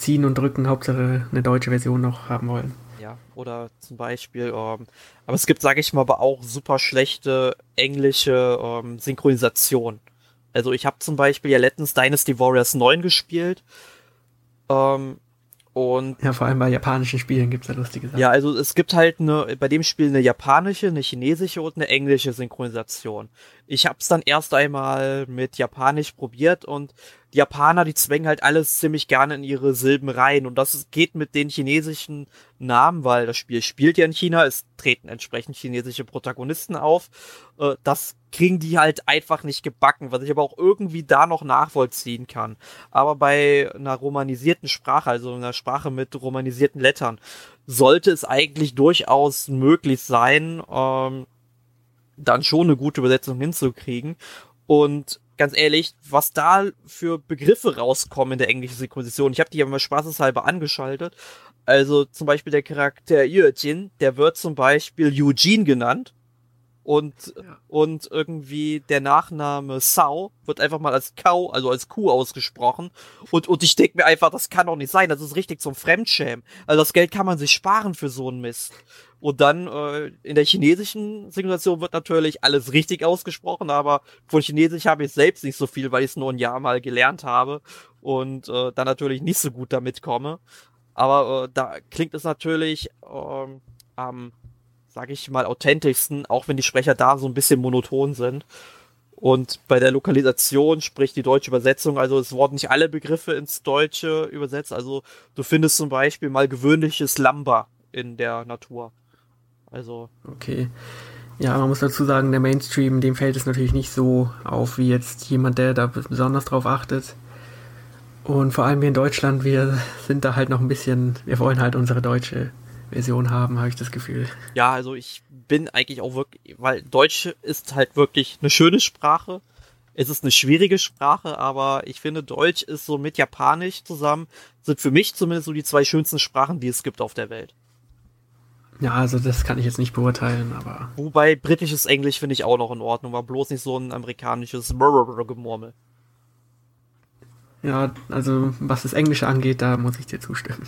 Speaker 1: ziehen und drücken, Hauptsache eine deutsche Version noch haben wollen.
Speaker 2: Ja, oder zum Beispiel, ähm, aber es gibt, sage ich mal, aber auch super schlechte englische ähm, Synchronisation. Also ich habe zum Beispiel ja letztens Dynasty Warriors 9 gespielt. Ähm, und
Speaker 1: ja, vor allem bei japanischen Spielen gibt es ja lustige Sachen.
Speaker 2: Ja, also es gibt halt eine, bei dem Spiel eine japanische, eine chinesische und eine englische Synchronisation. Ich habe es dann erst einmal mit Japanisch probiert und die Japaner, die zwängen halt alles ziemlich gerne in ihre Silben rein. Und das geht mit den chinesischen Namen, weil das Spiel spielt ja in China, es treten entsprechend chinesische Protagonisten auf. Äh, das kriegen die halt einfach nicht gebacken, was ich aber auch irgendwie da noch nachvollziehen kann. Aber bei einer romanisierten Sprache, also einer Sprache mit romanisierten Lettern, sollte es eigentlich durchaus möglich sein, ähm, dann schon eine gute Übersetzung hinzukriegen. Und ganz ehrlich, was da für Begriffe rauskommen in der englischen Synchronisation. Ich habe die ja mal spaßeshalber angeschaltet. Also zum Beispiel der Charakter Yujin, der wird zum Beispiel Eugene genannt. Und, ja. und irgendwie der Nachname Sau wird einfach mal als Kau, also als Kuh ausgesprochen. Und, und ich denke mir einfach, das kann doch nicht sein. Das ist richtig zum Fremdschämen. Also das Geld kann man sich sparen für so einen Mist. Und dann äh, in der chinesischen Synchronisation wird natürlich alles richtig ausgesprochen, aber von Chinesisch habe ich selbst nicht so viel, weil ich es nur ein Jahr mal gelernt habe und äh, dann natürlich nicht so gut damit komme. Aber äh, da klingt es natürlich ähm, am, sage ich mal, authentischsten, auch wenn die Sprecher da so ein bisschen monoton sind. Und bei der Lokalisation, sprich die deutsche Übersetzung, also es wurden nicht alle Begriffe ins Deutsche übersetzt. Also du findest zum Beispiel mal gewöhnliches Lamba in der Natur. Also.
Speaker 1: Okay. Ja, man muss dazu sagen, der Mainstream, dem fällt es natürlich nicht so auf wie jetzt jemand, der da besonders drauf achtet. Und vor allem wir in Deutschland, wir sind da halt noch ein bisschen, wir wollen halt unsere deutsche Version haben, habe ich das Gefühl.
Speaker 2: Ja, also ich bin eigentlich auch wirklich, weil Deutsch ist halt wirklich eine schöne Sprache. Es ist eine schwierige Sprache, aber ich finde, Deutsch ist so mit Japanisch zusammen, sind für mich zumindest so die zwei schönsten Sprachen, die es gibt auf der Welt.
Speaker 1: Ja, also das kann ich jetzt nicht beurteilen, aber.
Speaker 2: Wobei britisches Englisch finde ich auch noch in Ordnung, war bloß nicht so ein amerikanisches Gemurmel.
Speaker 1: Ja, also was das Englische angeht, da muss ich dir zustimmen.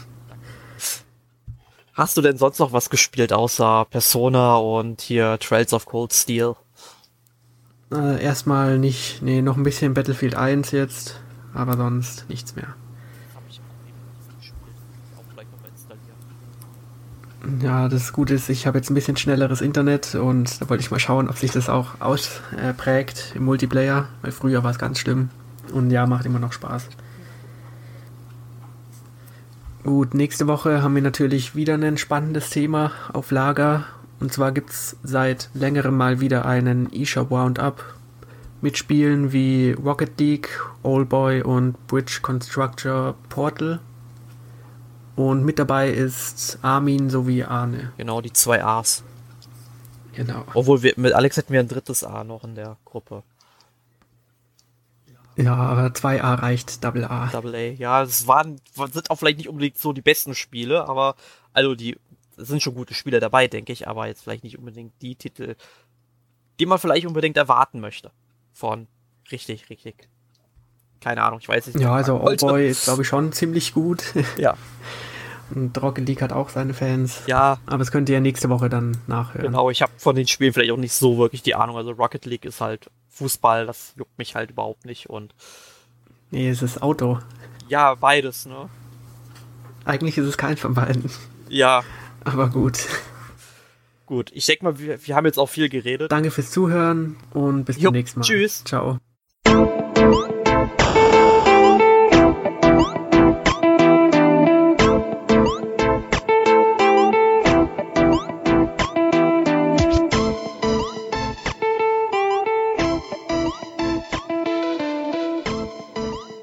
Speaker 2: Hast du denn sonst noch was gespielt außer Persona und hier Trails of Cold Steel?
Speaker 1: Äh, erstmal nicht, nee, noch ein bisschen Battlefield 1 jetzt, aber sonst nichts mehr. Ja, das Gute ist, ich habe jetzt ein bisschen schnelleres Internet und da wollte ich mal schauen, ob sich das auch ausprägt im Multiplayer, weil früher war es ganz schlimm. Und ja, macht immer noch Spaß. Gut, nächste Woche haben wir natürlich wieder ein spannendes Thema auf Lager. Und zwar gibt es seit längerem mal wieder einen eShop Roundup mit Spielen wie Rocket League, Boy und Bridge Constructor Portal. Und mit dabei ist Armin sowie Arne.
Speaker 2: Genau, die zwei A's.
Speaker 1: Genau.
Speaker 2: Obwohl wir mit Alex hätten wir ein drittes A noch in der Gruppe.
Speaker 1: Ja, aber 2A reicht Double A.
Speaker 2: Double A, ja, es waren, sind auch vielleicht nicht unbedingt so die besten Spiele, aber, also die, sind schon gute Spiele dabei, denke ich, aber jetzt vielleicht nicht unbedingt die Titel, die man vielleicht unbedingt erwarten möchte. Von richtig, richtig. Keine Ahnung, ich weiß nicht.
Speaker 1: Ja, also Boy ist, glaube ich, schon ziemlich gut.
Speaker 2: Ja.
Speaker 1: Und Rocket League hat auch seine Fans.
Speaker 2: Ja.
Speaker 1: Aber das könnt ihr ja nächste Woche dann nachhören.
Speaker 2: Genau, ich habe von den Spielen vielleicht auch nicht so wirklich die Ahnung. Also Rocket League ist halt Fußball, das juckt mich halt überhaupt nicht und.
Speaker 1: Nee, es ist Auto.
Speaker 2: Ja, beides, ne?
Speaker 1: Eigentlich ist es kein von beiden.
Speaker 2: Ja.
Speaker 1: Aber gut.
Speaker 2: Gut, ich denke mal, wir, wir haben jetzt auch viel geredet.
Speaker 1: Danke fürs Zuhören und bis
Speaker 2: Jo,
Speaker 1: zum nächsten Mal.
Speaker 2: tschüss.
Speaker 1: Ciao.